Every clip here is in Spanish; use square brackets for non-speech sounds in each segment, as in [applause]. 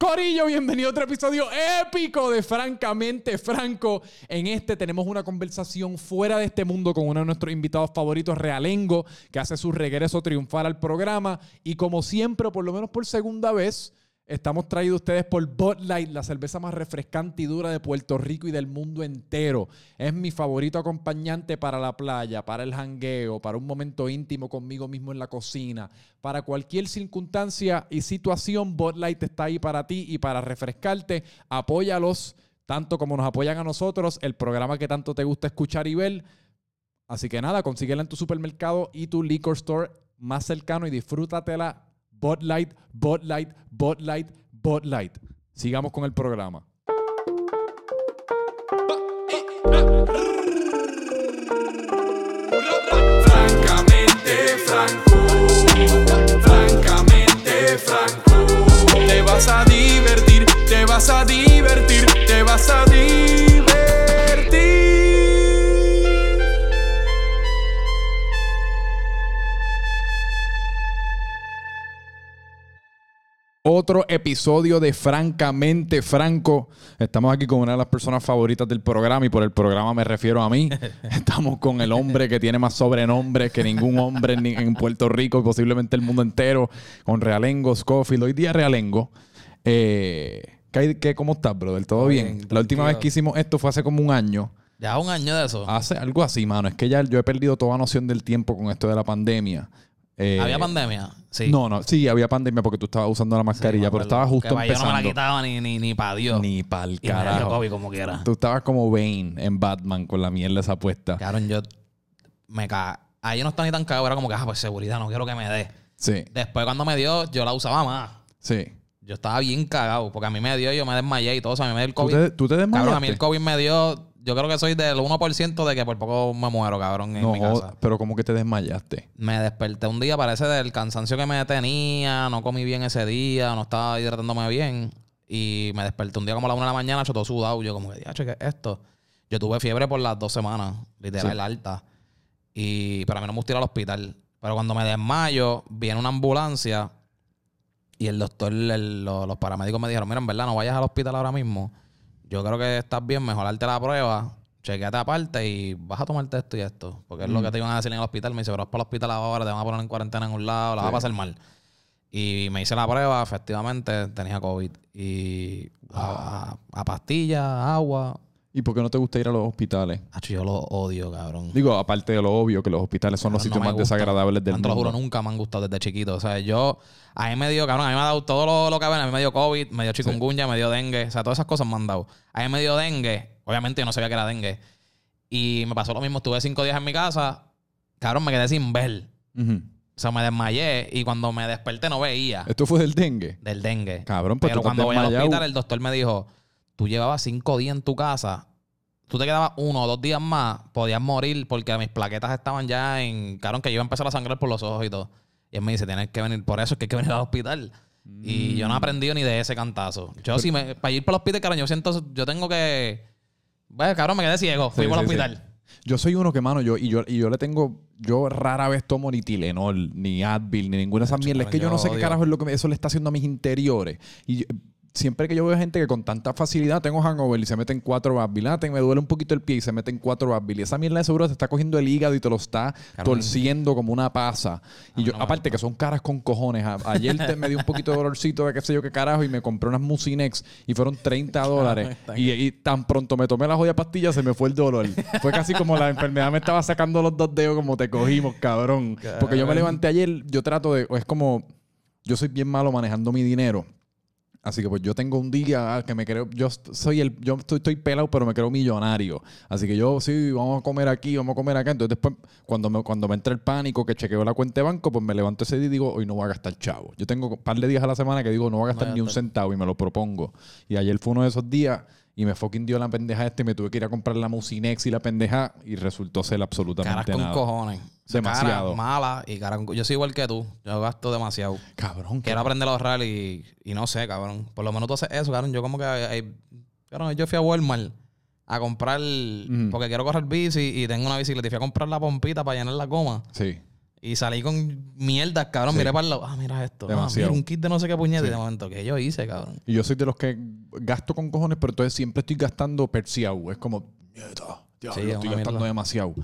Corillo, bienvenido a otro episodio épico de Francamente Franco. En este tenemos una conversación fuera de este mundo con uno de nuestros invitados favoritos, Realengo, que hace su regreso triunfal al programa. Y como siempre, por lo menos por segunda vez, Estamos traídos ustedes por Bud Light, la cerveza más refrescante y dura de Puerto Rico y del mundo entero. Es mi favorito acompañante para la playa, para el jangueo, para un momento íntimo conmigo mismo en la cocina. Para cualquier circunstancia y situación, Bud Light está ahí para ti y para refrescarte. Apóyalos tanto como nos apoyan a nosotros, el programa que tanto te gusta escuchar y ver. Así que nada, consíguela en tu supermercado y tu liquor store más cercano y disfrútatela Bud Light, Bud Light, Bud Light, Bud Light. Sigamos con el programa. Francamente Franco, francamente Franco. Te vas a divertir, te vas a divertir, te vas a divertir. Otro episodio de Francamente Franco. Estamos aquí con una de las personas favoritas del programa y por el programa me refiero a mí. [laughs] Estamos con el hombre que tiene más sobrenombres que ningún hombre en, en Puerto Rico y posiblemente el mundo entero, con Realengo, Scofield. Hoy día Realengo. Eh, ¿qué, qué, ¿Cómo estás, brother? ¿Todo bien? bien, La última vez que hicimos esto fue hace como un año. Ya un año de eso. Hace algo así, mano. Es que ya yo he perdido toda noción del tiempo con esto de la pandemia. Eh, ¿Había pandemia? Sí. No, no, sí, había pandemia porque tú estabas usando la mascarilla, pero estaba justo Que pa' Yo no me la empezando. quitaba ni, ni, ni para Dios. Ni me dio carajo. COVID como quiera. Tú estabas como Bane en Batman con la mierda esa puesta. Cabrón, yo me ca... Ahí no estaba ni tan cagado. Era como que, ah, pues seguridad, no quiero que me dé. Sí, Después cuando me dio, yo la usaba más. sí. Yo estaba bien cagado. Porque a mí me dio, yo me desmayé y todo. O sea, a mí me dio el ¿Tú COVID. te, tú te desmayaste? Cabrón, a mí el COVID me dio... Yo creo que soy del 1% de que por poco me muero, cabrón, en No, mi casa. pero como que te desmayaste. Me desperté un día, parece del cansancio que me tenía, no comí bien ese día, no estaba hidratándome bien. Y me desperté un día como a la una de la mañana, hecho todo sudado. Yo como que, "Diache, ¿qué es esto? Yo tuve fiebre por las dos semanas, literal, Sí. alta. Y, pero a mí no me gusta ir al hospital. Pero cuando me desmayo, viene una ambulancia y el doctor, el- lo- los paramédicos me dijeron, mira, en verdad, no vayas al hospital ahora mismo. Yo creo que estás bien, mejor darte la prueba, chequeate aparte y vas a tomarte esto y esto. Porque es lo que te iban a decir en el hospital. Me dice, pero vas para el hospital ahora, te van a poner en cuarentena en un lado, la vas a pasar mal. Y me hice la prueba, efectivamente, tenía COVID. Y a, a- a pastillas, agua. ¿Y por qué no te gusta ir a los hospitales? Acho, yo lo odio, cabrón. Digo, aparte de lo obvio, que los hospitales son los sitios no más gusta. desagradables del No, te lo mundo. juro, nunca me han gustado desde chiquito. O sea, yo, a mí me dio, cabrón, a mí me ha dado todo lo, lo que ven. A mí me dio COVID, me dio chikungunya, me dio dengue. O sea, todas esas cosas me han dado. A mí me dio dengue. Obviamente yo no sabía que era dengue. Y me pasó lo mismo. Estuve cinco días en mi casa. Cabrón, me quedé sin ver. O sea, me desmayé y cuando me desperté no veía ¿Esto fue del dengue? del dengue. Cabrón, pues Pero has cuando voy al hospital, el doctor me dijo, tú llevabas cinco días en tu casa, tú te quedabas uno o dos días más, podías morir porque mis plaquetas estaban ya en... Cabrón, que yo iba a empezar a sangrar por los ojos y todo. Y él me dice, tienes que venir, por eso es que hay que venir al hospital. Y yo no he Mm. aprendido ni de ese cantazo. Yo sí, me, para ir para el hospital, cabrón, yo siento, yo tengo que... Bueno, cabrón, me quedé ciego, fui Sí, para el sí, sí. hospital. Yo soy uno que, mano, yo y yo y yo le tengo, yo rara vez tomo ni Tilenol, ni Advil, ni ninguna de esas mierdas. Es que yo no sé qué carajo es lo que eso le está haciendo a mis interiores. Y yo- siempre que yo veo gente que con tanta facilidad tengo hangover y se meten cuatro Advil, ah, me duele un poquito el pie y se meten cuatro Advil. Y esa mierda de seguro te está cogiendo el hígado y te lo está torciendo como una pasa. Y mí yo, no aparte que son caras con cojones. Ayer te- me dio un poquito de dolorcito de qué sé yo qué carajo y me compré unas Mucinex y fueron 30 dólares. y tan pronto me tomé la joya pastilla se me fue el dolor. Fue casi como la enfermedad me estaba sacando los dos dedos como te cogimos, cabrón. Porque yo me levanté ayer, yo trato de, es como, yo soy bien malo manejando mi dinero. Así que pues yo tengo un día que me creo, yo soy el, yo estoy, estoy pelado, pero me creo millonario. Así que yo sí, vamos a comer aquí, vamos a comer acá. Entonces después, cuando me, cuando me entra el pánico, que chequeo la cuenta de banco, pues me levanto ese día y digo, hoy no voy a gastar chavo. Yo tengo un par de días a la semana que digo, no voy a gastar ni un centavo y me lo propongo. Y ayer fue uno de esos días y me fucking dio la pendeja este y me tuve que ir a comprar la Mucinex y la pendeja y resultó ser absolutamente Caras con nada. cojones. Demasiado. Caras malas y caras con... Yo soy igual que tú. Yo gasto demasiado. Cabrón, Quiero aprender a ahorrar y, y no sé, cabrón. Por lo menos tú haces eso, cabrón. Yo como que... cabrón, yo fui a Walmart a comprar... Porque quiero correr bici y tengo una bicicleta. Y fui a comprar la pompita para llenar la goma. Sí. Y salí con mierdas, cabrón. Miré para el lado. Ah, mira esto. Ah, Demasiado. mira, un kit de no sé qué puñete. Sí. Y de momento, que yo hice, cabrón? Y yo soy de los que gasto con cojones, pero entonces siempre estoy gastando perciao. Es como, mierda, diablo, Sí, estoy gastando mierda. demasiado.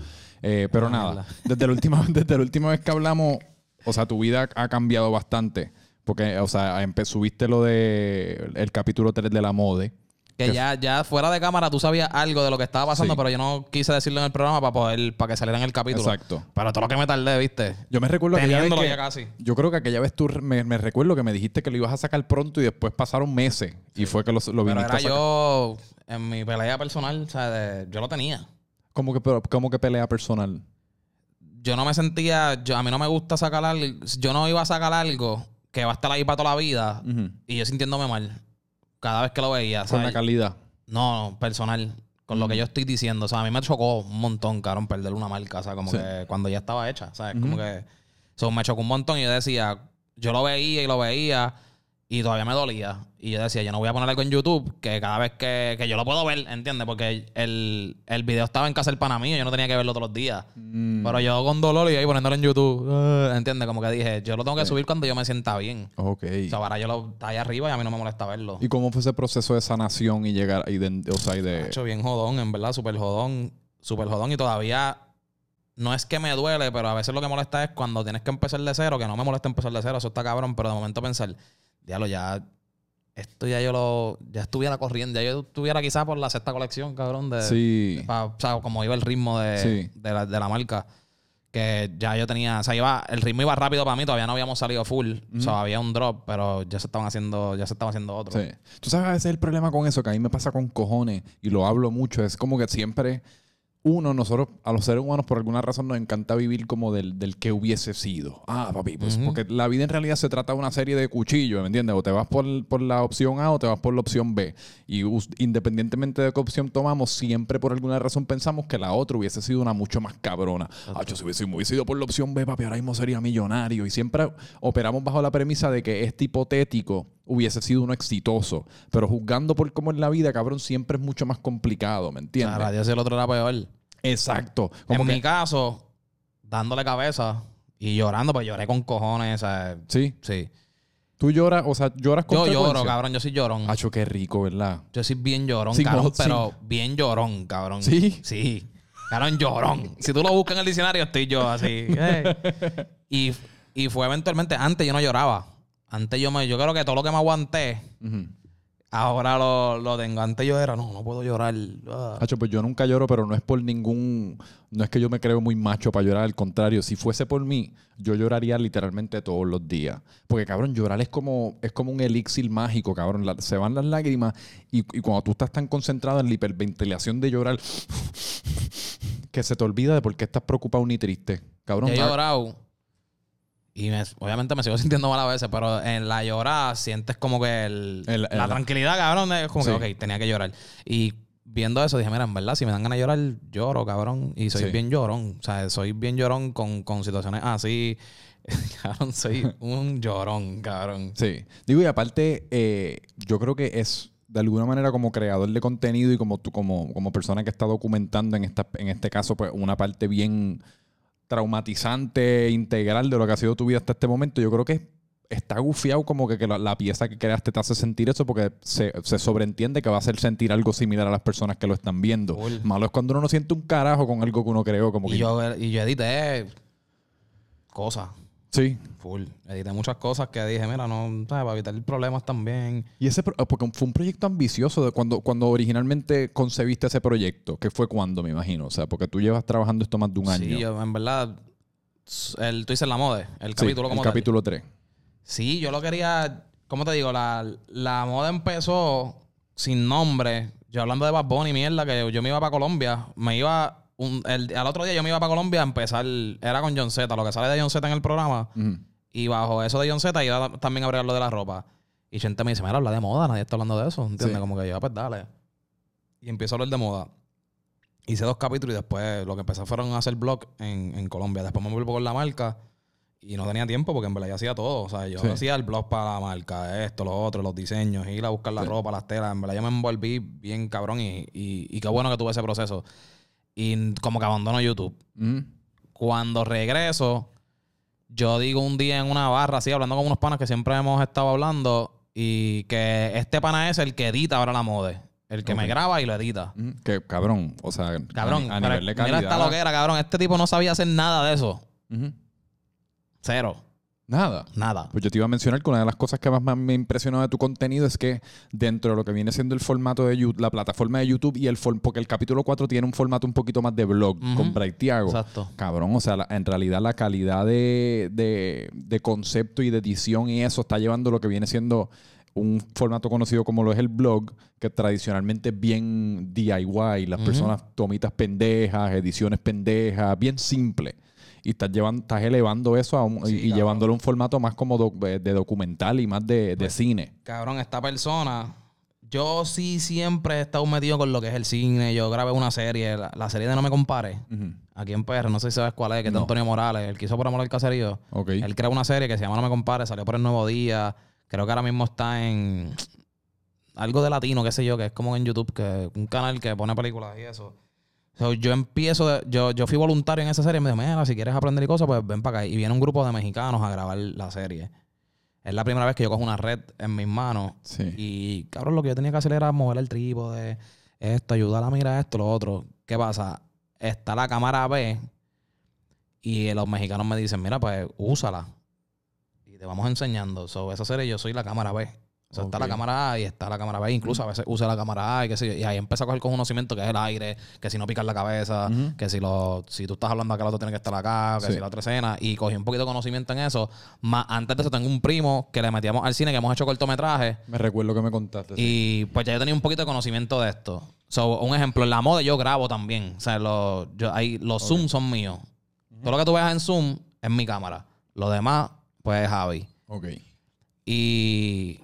Eh, pero Una nada, mierda. desde la, última, [laughs] desde la última vez que hablamos, o sea, tu vida ha cambiado bastante. Porque, o sea, subiste lo de el capítulo 3 de la mode. Que ya, ya fuera de cámara tú sabías algo de lo que estaba pasando, Sí. pero yo no quise decirlo en el programa para poder, para que saliera en el capítulo. Exacto. Pero todo lo que me tardé, ¿viste? Yo me recuerdo aquella vez que, ya casi. Yo creo que aquella vez tú me, me recuerdo que me dijiste que lo ibas a sacar pronto y después pasaron meses. Y fue que lo, lo Pero viniste era a sacar. yo, en mi pelea personal, o sea, de- yo lo tenía. ¿Cómo que, pero, cómo que pelea personal? Yo no me sentía, yo, a mí no me gusta sacar algo, yo no iba a sacar algo que va a estar ahí para toda la vida Ujú. y yo sintiéndome mal cada vez que lo veía. Con ¿sabes? la calidad. No, no, personal. Con lo que yo estoy diciendo. O sea, a mí me chocó un montón, cabrón, perder una marca. O sea, como Sí. que cuando ya estaba hecha. ¿Sabes? Como que. O sea, me chocó un montón y yo decía, yo lo veía y lo veía y todavía me dolía. Y yo decía, yo no voy a poner algo en YouTube que cada vez que, que yo lo puedo ver, ¿entiendes? Porque el, el video estaba en casa del pana mío, yo no tenía que verlo todos los días. Mm. Pero yo con dolor y ahí poniéndolo en YouTube, ah, ¿entiendes? Como que dije, yo lo tengo que subir cuando yo me sienta bien. Ok. O sea, ahora yo lo está ahí arriba y a mí no me molesta verlo. ¿Y cómo fue ese proceso de sanación y llegar y de, o sea, y de Hecho bien jodón, en verdad, súper jodón, súper jodón. Y todavía no es que me duele, pero a veces lo que molesta es cuando tienes que empezar de cero, que no me molesta empezar de cero, eso está cabrón, pero de momento pensar, diablo, ya, esto ya yo lo, ya estuviera corriendo, ya yo estuviera quizás por la sexta colección, cabrón, de, Sí. pa- o sea, como iba el ritmo de, Sí. de, la, de la marca. Que ya yo tenía, o sea, iba, el ritmo iba rápido para mí, todavía no habíamos salido full. O sea, había un drop, pero ya se estaban haciendo, ya se estaba haciendo otro. Sí. Tú sabes, a veces el problema con eso, que a mí me pasa con cojones, y lo hablo mucho, es como que siempre, uno, nosotros, a los seres humanos, por alguna razón, nos encanta vivir como del, del que hubiese sido. Ah, papi, pues, porque la vida en realidad se trata de una serie de cuchillos, ¿me entiendes? O te vas por, por la opción A o te vas por la opción B. Y independientemente de qué opción tomamos, siempre por alguna razón pensamos que la otra hubiese sido una mucho más cabrona. Ah, yo si hubiese, hubiese ido por la opción B, papi, ahora mismo sería millonario. Y siempre operamos bajo la premisa de que este hipotético hubiese sido uno exitoso. Pero juzgando por cómo es la vida, cabrón, siempre es mucho más complicado, ¿me entiendes? radios el otro era peor. Exacto. Como en que- mi caso, dándole cabeza y llorando, pues lloré con cojones. Sí. sí. Tú lloras, o sea, lloras con Yo frecuencia? lloro, cabrón. Yo soy llorón. Hacho, qué rico, ¿verdad? Yo soy bien llorón, Sí, cabrón, mo- sí. pero bien llorón, cabrón. ¿Sí? Sí. Cabrón, llorón. Si tú lo buscas en el diccionario, estoy yo así. Y, y fue eventualmente, antes yo no lloraba. Antes yo me, yo creo que todo lo que me aguanté, Ujú. Ahora lo, lo tengo. Antes yo era, no, no puedo llorar. Ah. Hacho, pues yo nunca lloro, pero no es por ningún. No es que yo me creo muy macho para llorar, al contrario. Si fuese por mí, yo lloraría literalmente todos los días. Porque, cabrón, llorar es como, es como un elixir mágico, cabrón. La- se van las lágrimas y, y cuando tú estás tan concentrado en la hiperventilación de llorar, [laughs] que se te olvida de por qué estás preocupado ni triste. Cabrón, he ah, llorado. Y me- obviamente me sigo sintiendo mal a veces, pero en la llorada sientes como que el- El- la el- tranquilidad, cabrón. Es como Sí. que, ok, tenía que llorar. Y viendo eso dije, mira, en verdad, si me dan ganas de llorar, lloro, cabrón. Y soy Sí. bien llorón. O sea, soy bien llorón con, con situaciones así. [laughs] cabrón, soy un llorón, cabrón. Sí. Digo, y aparte, eh, yo creo que es de alguna manera como creador de contenido y como tú, como, como persona que está documentando en esta, en este caso, pues una parte bien traumatizante, integral de lo que ha sido tu vida hasta este momento. Yo creo que está gufiado como que, que la, la pieza que creaste te hace sentir eso porque se, se sobreentiende que va a hacer sentir algo similar a las personas que lo están viendo. Full. Malo es cuando uno no siente un carajo con algo que uno creó. Como Y que, yo, y yo edité cosas. Sí. Full. Edité muchas cosas que dije, mira, no, ¿sabes? Para evitar problemas también. Y ese, pro- porque fue un proyecto ambicioso de cuando, cuando originalmente concebiste ese proyecto, que fue cuando, me imagino. O sea, porque tú llevas trabajando esto más de un año. Sí, yo, en verdad, el, tú dices la moda, el Sí, capítulo como el tal. capítulo 3. Sí, yo lo quería, ¿cómo te digo? La, la moda empezó sin nombre. Yo hablando de Bad Bunny, mierda, que yo me iba para Colombia. Me iba, un- el, al otro día yo me iba para Colombia a empezar, era con John Z, lo que sale de John Z en el programa. Y bajo eso de John Z iba también a abrir lo de la ropa. Y gente me dice, mira, habla de moda, nadie está hablando de eso, ¿entiendes? Sí. Como que yo, pues dale. Y empiezo a hablar de moda. Hice dos capítulos y después lo que empecé fueron a hacer blog en, en Colombia. Después me vuelvo con la marca y no tenía tiempo porque en verdad yo hacía todo. O sea, yo Sí. hacía el blog para la marca, esto, lo otro, los diseños, ir a buscar la Sí. ropa, las telas. En verdad yo me envolví bien cabrón y, y, y qué bueno que tuve ese proceso. Y como que abandono YouTube. Ujú. Cuando regreso, yo digo un día en una barra, así, hablando con unos panas que siempre hemos estado hablando, y que este pana es el que edita ahora la mode. El que me graba y lo edita. Mm, Que cabrón, o sea, Cabrón, a, a nivel de mira calidad. esta loquera, cabrón. Este tipo no sabía hacer nada de eso. Cero. Nada. Nada. Pues yo te iba a mencionar que una de las cosas que más me impresionó de tu contenido es que dentro de lo que viene siendo el formato de YouTube, la plataforma de YouTube y el porque el capítulo 4 tiene un formato un poquito más de blog con Braithiago. Exacto. Cabrón, o sea, la- en realidad la calidad de, de- de concepto y de edición y eso está llevando lo que viene siendo un formato conocido como lo es el blog, que tradicionalmente es bien DIY, las personas tomitas pendejas, ediciones pendejas, bien simple. Y estás, llevando, estás elevando eso a un- Sí, y, y llevándolo a un formato más como doc- de, documental y más de, de Pues, cine. Cabrón, esta persona. Yo sí siempre he estado metido con lo que es el cine. Yo grabé una serie, la, la serie de No Me Compares, Ujú. aquí en PR. No sé si sabes cuál es, que es de. Antonio Morales, el que hizo por amor al caserío. Ok. Él creó una serie que se llama No Me Compares, salió por el Nuevo Día. Creo que ahora mismo está en algo de latino, qué sé yo, que es como en YouTube, que un canal que pone películas y eso. So, yo empiezo, de- yo, yo fui voluntario en esa serie y me dijo, mira, si quieres aprender y cosas, pues ven para acá. Y viene un grupo de mexicanos a grabar la serie. Es la primera vez que yo cojo una red en mis manos. Sí. Y cabrón, lo que yo tenía que hacer era mover el trípode, esto, ayudar a mirar esto, lo otro. ¿Qué pasa? Está la cámara B y los mexicanos me dicen, mira, pues úsala. Y te vamos enseñando. So, esa serie yo soy la cámara B. O sea, está la cámara A y está la cámara B. Incluso a veces usa la cámara A y qué sé yo. Y ahí empieza a coger conocimiento que es el aire, que si no picas la cabeza, que si lo, si tú estás hablando acá, el otro tiene que estar acá, que Sí. si la otra escena. Y cogí un poquito de conocimiento en eso. Más antes de eso tengo un primo que le metíamos al cine, que hemos hecho cortometrajes. Me recuerdo que me contaste. sí. Y pues ya yo tenía un poquito de conocimiento de esto. So, un ejemplo, en la moda yo grabo también. O sea, lo- yo, ahí, los Zoom son míos. Todo lo que tú veas en Zoom es mi cámara. Lo demás, pues es Javi. Ok. Y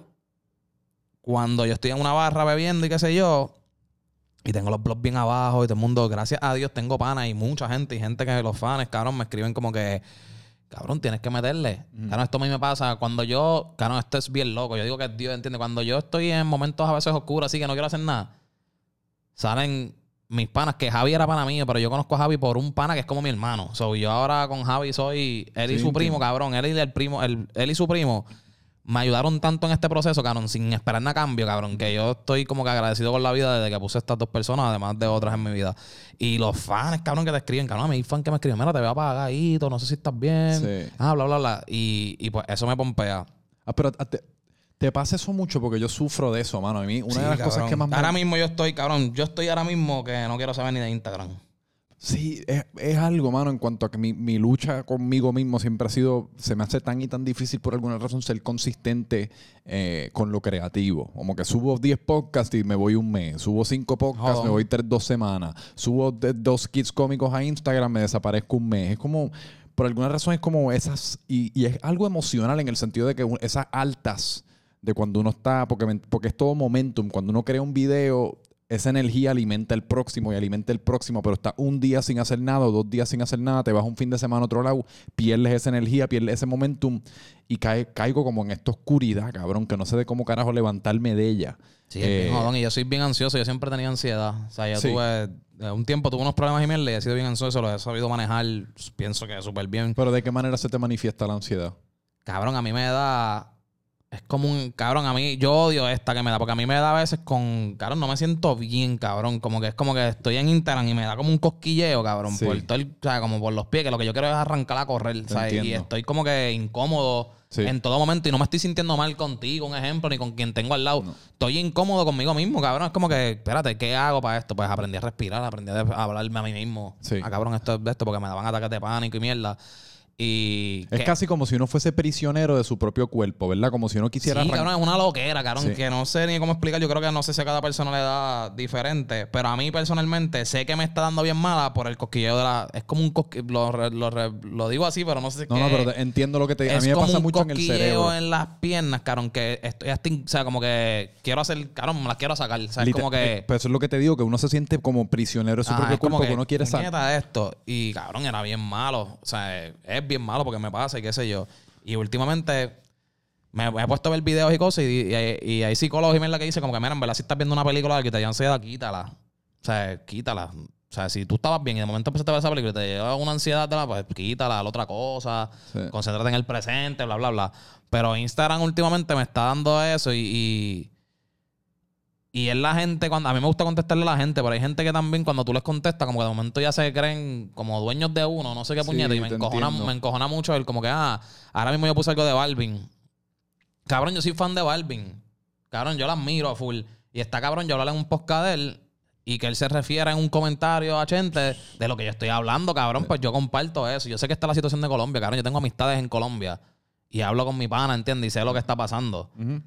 cuando yo estoy en una barra bebiendo y qué sé yo, y tengo los blogs bien abajo y todo el mundo, gracias a Dios, tengo panas y mucha gente y gente que los fans, cabrón, me escriben como que, cabrón, tienes que meterle. Cabrón, esto a mí me pasa cuando yo, cabrón, esto es bien loco. Yo digo que Dios entiende. Cuando yo estoy en momentos a veces oscuros, así que no quiero hacer nada, salen mis panas, que Javi era pana mío, pero yo conozco a Javi por un pana que es como mi hermano. So, yo ahora con Javi soy él y Sí, su primo, entiendo. cabrón. Él y el primo, el- él y su primo me ayudaron tanto en este proceso, cabrón, sin esperar nada a cambio, cabrón, que yo estoy como que agradecido con la vida desde que puse estas dos personas, además de otras en mi vida. Y los fans, cabrón, que te escriben, cabrón, a mí hay fan que me escriben, mira, te veo apagadito, no sé si estás bien. Sí. Ah, bla, bla, bla. Y, y pues eso me pompea. Ah, pero a- te, te pasa eso mucho porque yo sufro de eso, mano. A mí, una Sí, de las cosas que más me... Ahora mismo yo estoy, cabrón, yo estoy ahora mismo que no quiero saber ni de Instagram. Sí, es, es algo, mano, en cuanto a que mi, mi lucha conmigo mismo siempre ha sido, se me hace tan y tan difícil por alguna razón ser consistente eh, con lo creativo. Como que subo 10 podcasts y me voy un mes, subo 5 podcasts, Jodón. me voy tres, dos semanas, subo de- dos kits cómicos a Instagram, me desaparezco un mes. Es como, por alguna razón es como esas, y, y es algo emocional en el sentido de que esas altas de cuando uno está, porque, porque es todo momentum, cuando uno crea un video, esa energía alimenta el próximo y alimenta el próximo, pero está un día sin hacer nada o dos días sin hacer nada, te vas un fin de semana a otro lado, pierdes esa energía, pierdes ese momentum y cae, caigo como en esta oscuridad, cabrón, que no sé de cómo carajo levantarme de ella. Sí, Eh, bien jodón. Y yo soy bien ansioso. Yo siempre tenía ansiedad. O sea, yo Sí. tuve... eh, Un tiempo tuve unos problemas y mierda y he sido bien ansioso. Lo he sabido manejar. Pienso que súper bien. Pero ¿de qué manera se te manifiesta la ansiedad? Cabrón, a mí me da... Es como un... Cabrón, a mí... Yo odio esta que me da. Porque a mí me da a veces con... Cabrón, no me siento bien, cabrón. Como que es como que estoy en Instagram y me da como un cosquilleo, cabrón. Sí. Por todo el- O sea, como por los pies. Que lo que yo quiero es arrancar a correr. ¿sabes? Y estoy como que incómodo Sí. en todo momento. Y no me estoy sintiendo mal contigo, un ejemplo, ni con quien tengo al lado. Estoy incómodo conmigo mismo, cabrón. Es como que, espérate, ¿qué hago para esto? Pues aprendí a respirar, aprendí a hablarme a mí mismo. Sí. Ah, cabrón, esto es de esto porque me daban ataques de pánico y mierda. Y... Es que- casi como si uno fuese prisionero de su propio cuerpo, ¿verdad? Como si uno quisiera... Sí, cabrón, es una loquera, cabrón, Sí. que no sé ni cómo explicar. Yo creo que no sé si a cada persona le da diferente, pero a mí personalmente sé que me está dando bien mala por el cosquilleo de la... Es como un cosquilleo, lo, lo, lo digo así, pero no sé No, qué no, pero entiendo lo que te... A es mí me pasa mucho en el cerebro. en las piernas, cabrón, que estoy hasta, o sea, como que quiero hacer, cabrón, me las quiero sacar, o sea, es Liter- como que... eh, Pues eso es lo que te digo, que uno se siente como prisionero de su Ajá, propio cuerpo, que, uno quiere puñeta esto. Y cabrón, era bien malo. O sea, es, es bien malo porque me pasa y qué sé yo. Y últimamente me, he puesto a ver videos y cosas y, y hay- y hay psicólogos y mierda que dice como que, mira, en verdad, si estás viendo una película que te dio ansiedad, quítala. O sea, quítala. O sea, si tú estabas bien y de momento empezaste a ver esa película y te lleva una ansiedad de la, pues quítala, la otra cosa, Sí. concéntrate en el presente, bla, bla, bla. Pero Instagram últimamente me está dando eso y, y, y es la gente, cuando a mí me gusta contestarle a la gente, pero hay gente que también cuando tú les contestas, como que de momento ya se creen como dueños de uno, no sé qué Sí, puñeta, y me encojona, entiendo. me encojona mucho el como que, ah, ahora mismo yo puse algo de Balvin. Cabrón, yo soy fan de Balvin. Cabrón, yo la admiro a full. Y está cabrón, yo hablarle en un podcast de él y que él se refiera en un comentario a gente de lo que yo estoy hablando, cabrón, pues yo comparto eso. Yo sé que está la situación de Colombia, cabrón. Yo tengo amistades en Colombia y hablo con mi pana, ¿entiendes? Y sé lo que está pasando. Ujú.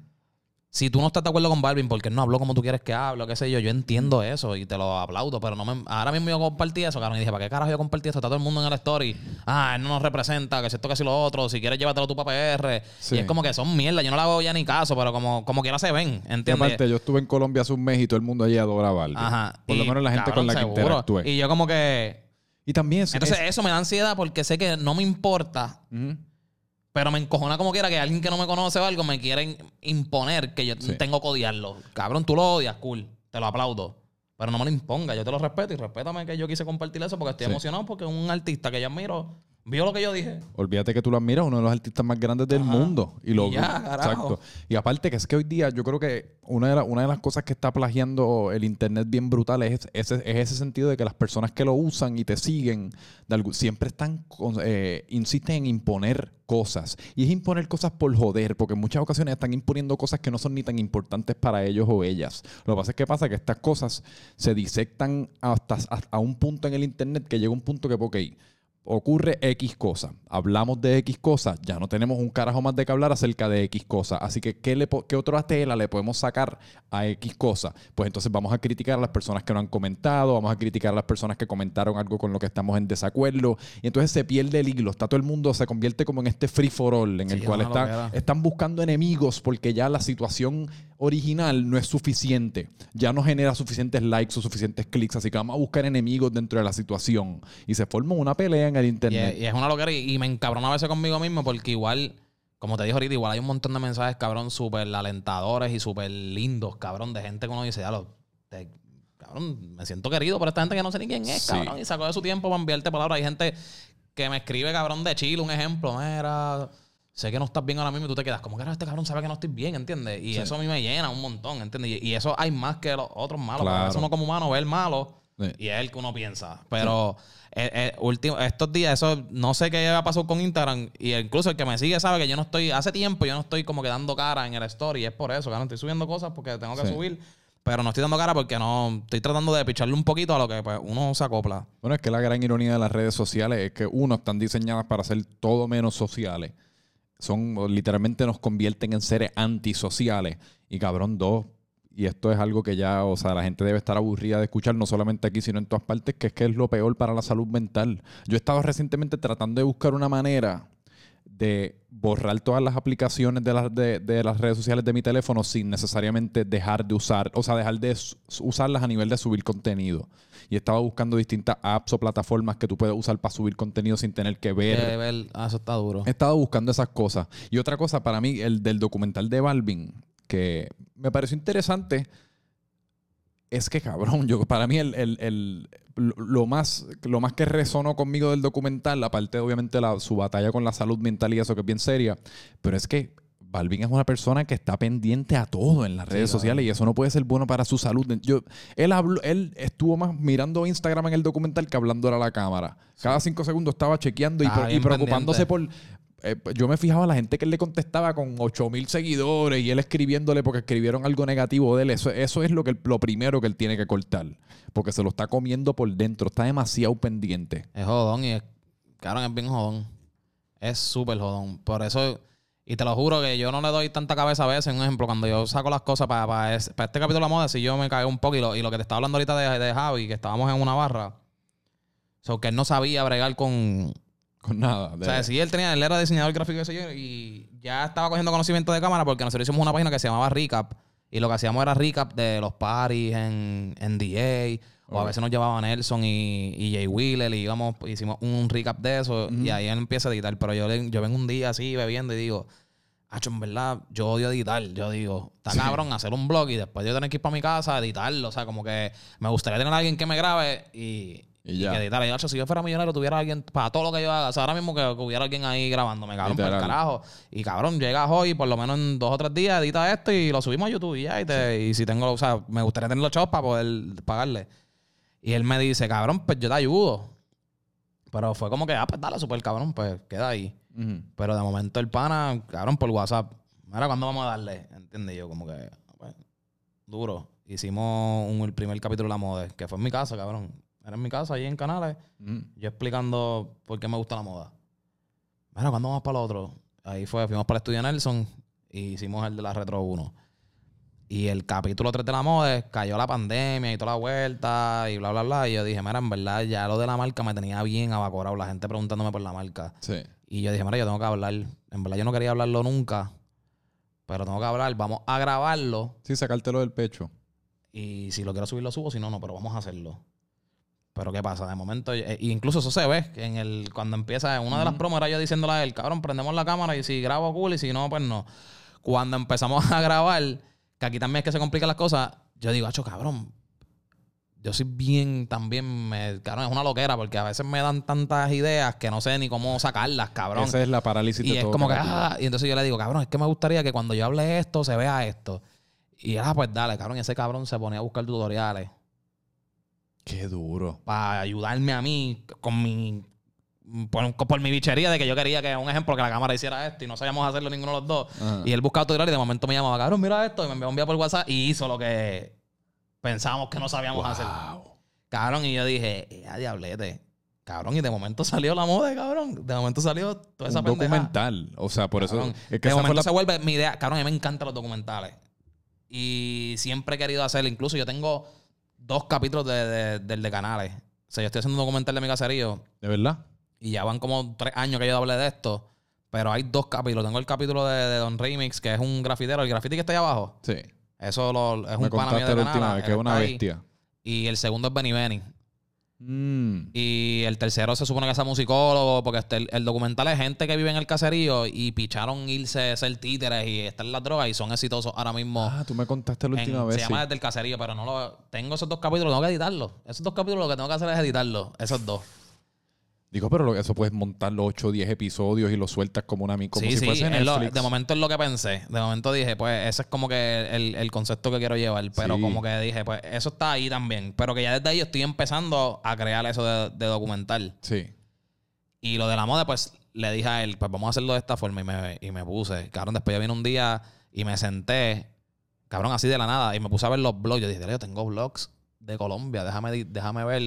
Si tú no estás de acuerdo con Balvin porque no habló como tú quieres que hable, qué sé yo, yo entiendo eso y te lo aplaudo, pero no me, ahora mismo yo compartí eso, cabrón, y dije, ¿para qué carajo yo compartí eso? Está todo el mundo en el story. Ah, él no nos representa, que si esto, que si lo otro, si quieres llévatelo tú para PR. Sí. Y es como que son mierda, yo no le hago ya ni caso, pero como, como quiera se ven, Y ¿entiendes? aparte, yo estuve en Colombia hace un mes y todo el mundo allí adora a Balvin. Ajá. Por lo menos la gente cabrón, con la que seguro. interactué. Y yo como que... Y también es- Entonces es- eso me da ansiedad porque sé que no me importa. Pero me encojona como quiera que alguien que no me conoce o algo me quiera imponer que yo Sí. tengo que odiarlo. Cabrón, tú lo odias, cool. Te lo aplaudo. Pero no me lo imponga. Yo te lo respeto y respétame que yo quise compartir eso porque estoy Sí. emocionado porque un artista que yo admiro vio lo que yo dije. Olvídate que tú lo admiras, uno de los artistas más grandes del Ajá. mundo. Y, lo, Y ya, carajo. Exacto. Y aparte que es que hoy día yo creo que una de, la- una de las cosas que está plagiando el internet bien brutal es ese, es ese sentido de que las personas que lo usan y te siguen de siempre están eh, insisten en imponer cosas. Y es imponer cosas por joder, porque en muchas ocasiones están imponiendo cosas que no son ni tan importantes para ellos o ellas. Lo que pasa es que pasa que estas cosas se disectan hasta, hasta un punto en el internet que llega un punto que, ok, ocurre X cosa. Hablamos de X cosas, ya no tenemos un carajo más de que hablar acerca de X cosa. Así que, ¿qué, le qué otra tela le podemos sacar a X cosa? Pues entonces vamos a criticar a las personas que no han comentado, vamos a criticar a las personas que comentaron algo con lo que estamos en desacuerdo. Y entonces se pierde el hilo. Está todo el mundo, se convierte como en este free for all, en Sí, el cual una está, loquera. están buscando enemigos porque ya la situación original no es suficiente. Ya no genera suficientes likes o suficientes clics. Así que vamos a buscar enemigos dentro de la situación. Y se forma una pelea en el Y internet. es, y es una loquera y, y me encabrona a veces conmigo mismo porque igual, como te dije ahorita, igual hay un montón de mensajes, cabrón, súper alentadores y súper lindos, cabrón, de gente que uno dice, ya lo... te- Cabrón, me siento querido por esta gente que no sé ni quién es, Sí. cabrón. Y sacó de su tiempo para enviarte palabras. Hay gente que me escribe, cabrón, de Chile, un ejemplo. Mira, sé que no estás bien ahora mismo y tú te quedas, como que este cabrón sabe que no estoy bien, ¿entiendes? Y Sí. eso a mí me llena un montón, ¿entiendes? Y, y eso hay más que los otros malos. Claro. veces uno como humano ve el malo Sí. y es el que uno piensa. Pero eh, eh, último, estos días, eso no sé qué ha pasado con Instagram. Y incluso el que me sigue sabe que yo no estoy, hace tiempo yo no estoy como que dando cara en el story. Y es por eso, que no estoy subiendo cosas porque tengo que Sí. subir. Pero no estoy dando cara porque no estoy tratando de picharle un poquito a lo que pues, uno se acopla. Bueno, es que la gran ironía de las redes sociales es que, uno, están diseñadas para ser todo menos sociales. Son, literalmente nos convierten en seres antisociales. Y cabrón, dos. Y esto es algo que ya, o sea, la gente debe estar aburrida de escuchar, no solamente aquí, sino en todas partes, que es que es lo peor para la salud mental. Yo he estado recientemente tratando de buscar una manera de borrar todas las aplicaciones de las, de, de las redes sociales de mi teléfono sin necesariamente dejar de usar, o sea, dejar de usarlas a nivel de subir contenido. Y estaba buscando distintas apps o plataformas que tú puedes usar para subir contenido sin tener que ver. Eh, ver- ah, eso está duro. He estado buscando esas cosas. Y otra cosa para mí, el del documental de Balvin, que me pareció interesante, es que cabrón, yo para mí el, el- el- lo, más, lo más que resonó conmigo del documental, aparte obviamente la, su batalla con la salud mental y eso que es bien seria, pero es que Balvin es una persona que está pendiente a todo en las redes claro. sociales y eso no puede ser bueno para su salud. Yo, él, habló, él estuvo más mirando Instagram en el documental que hablando a la cámara. Cada cinco segundos estaba chequeando y, y preocupándose por, eh, yo me fijaba la gente que él le contestaba con 8 mil seguidores y él escribiéndole porque escribieron algo negativo de él. Eso, eso es lo, que lo primero que él tiene que cortar. Porque se lo está comiendo por dentro. Está demasiado pendiente. Es jodón y es, cabrón, es bien jodón. Es súper jodón. Por eso, y te lo juro que yo no le doy tanta cabeza a veces. Un ejemplo, cuando yo saco las cosas para, para, este capítulo de la moda, si yo me cagué un poco y lo, y lo que te estaba hablando ahorita de, de Javi, que estábamos en una barra, que él no sabía bregar con... Con nada. O sea, si él tenía, él era diseñador gráfico, yo, y ya estaba cogiendo conocimiento de cámara porque nosotros hicimos una página que se llamaba Recap. Y lo que hacíamos era recap de los parties en, en DA. O a veces nos llevaba Nelson y, y Jay Wheeler y íbamos, hicimos un recap de eso. Y ahí él empieza a editar. Pero yo, yo vengo un día así bebiendo y digo, Hacho, en verdad, yo odio editar. Yo digo, está cabrón hacer un blog y después yo tener que ir para mi casa a editarlo. O sea, como que me gustaría tener a alguien que me grabe y, Y y ya. que editar. Y, si yo fuera millonario, tuviera alguien para todo lo que yo haga. O sea, ahora mismo que, que hubiera alguien ahí grabándome, cabrón, por el carajo. Y cabrón, llegas hoy, por lo menos en dos o tres días, edita esto y lo subimos a YouTube y ya. Y, te- y si tengo, o sea, me gustaría tener los chavos para poder pagarle. Y él me dice, cabrón, pues yo te ayudo. Pero fue como que, ah, pues dale, super cabrón, pues queda ahí. Pero de momento el pana, cabrón, por WhatsApp. Mira, ¿cuándo vamos a darle? ¿Entiendes? Yo como que, pues, duro. Hicimos un- el primer capítulo de la moda, que fue en mi casa, cabrón. Era en mi casa, ahí en Canales. Ujú. Yo explicando por qué me gusta la moda. Mira, ¿cuándo vamos para el otro? Ahí fue, fuimos para el estudio Nelson y hicimos el de la Retro 1. Y el capítulo 3 de la moda cayó la pandemia y toda la vuelta y bla, bla, bla. Y yo dije, mira, en verdad ya lo de la marca me tenía bien abacorado. La gente preguntándome por la marca. Sí. Y yo dije, mira, yo tengo que hablar. En verdad yo no quería hablarlo nunca. Pero tengo que hablar. Vamos a grabarlo. Sí, sacártelo del pecho. Y si lo quiero subir, lo subo. Si no, no. Pero vamos a hacerlo. Pero ¿qué pasa? De momento, eh, incluso eso se ve. En el, cuando empieza, una de las promos era yo diciéndole a él, cabrón, prendemos la cámara y si grabo cool y si no, pues no. Cuando empezamos [laughs] a grabar, que aquí también es que se complican las cosas, yo digo, acho, cabrón. Yo soy bien también, me, cabrón, es una loquera porque a veces me dan tantas ideas que no sé ni cómo sacarlas, cabrón. Esa es la parálisis Y de es todo como que, ah, y entonces yo le digo, cabrón, es que me gustaría que cuando yo hable esto se vea esto. Y ah, pues dale, cabrón, y ese cabrón se ponía a buscar tutoriales Qué duro. para ayudarme a mí con mi. Por, por mi bichería de que yo quería que, un ejemplo, que la cámara hiciera esto y no sabíamos hacerlo ninguno de los dos. Ajá. Y él buscaba tutoriales y de momento me llamaba, cabrón, mira esto, y me envió un video por WhatsApp y hizo lo que pensábamos que no sabíamos hacer. Wow. Cabrón, y yo dije, ya diablete. Cabrón, y de momento salió la moda, cabrón. De momento salió toda esa Un pendeja. documental. O sea, por Cabrón. eso. Es que de momento la- se vuelve mi idea. Cabrón, a mí me encantan los documentales. Y siempre he querido hacer. Incluso yo tengo dos capítulos de, de- del de canales. O sea, yo estoy haciendo un documental de mi caserío. ¿De verdad? Y ya van como tres años que yo hablé de esto. Pero hay dos capítulos. Tengo el capítulo de, de Don Remix, que es un grafitero. El graffiti que está ahí abajo. Sí. Eso lo- es Me un pana mío de la última vez que es una ahí. bestia. Y el segundo es Benny Benny. Mm. Y el tercero se supone que es musicólogo, porque este- el, el documental es gente que vive en el caserío y picharon irse a ser títeres y estar en las drogas y son exitosos ahora mismo. Ah, tú me contaste la en- última vez. se llama desde el caserío, pero no lo. Tengo esos dos capítulos, tengo que editarlos. Esos dos capítulos lo que tengo que hacer es editarlos. Esos dos. Digo, pero eso puedes montar los 8 o 10 episodios y lo sueltas como una como sí, si sí. fuese es lo- Netflix. de momento es lo que pensé. De momento dije, pues ese es como que el, el concepto que quiero llevar. Pero Sí. como que dije, pues eso está ahí también. Pero que ya desde ahí estoy empezando a crear eso de, de documental. Sí. Y lo de la moda, pues le dije a él, pues vamos a hacerlo de esta forma. Y me, y me puse. Cabrón, después yo vine un día y me senté, cabrón, así de la nada. Y me puse a ver los blogs. Yo dije, yo tengo blogs de Colombia. Déjame, déjame ver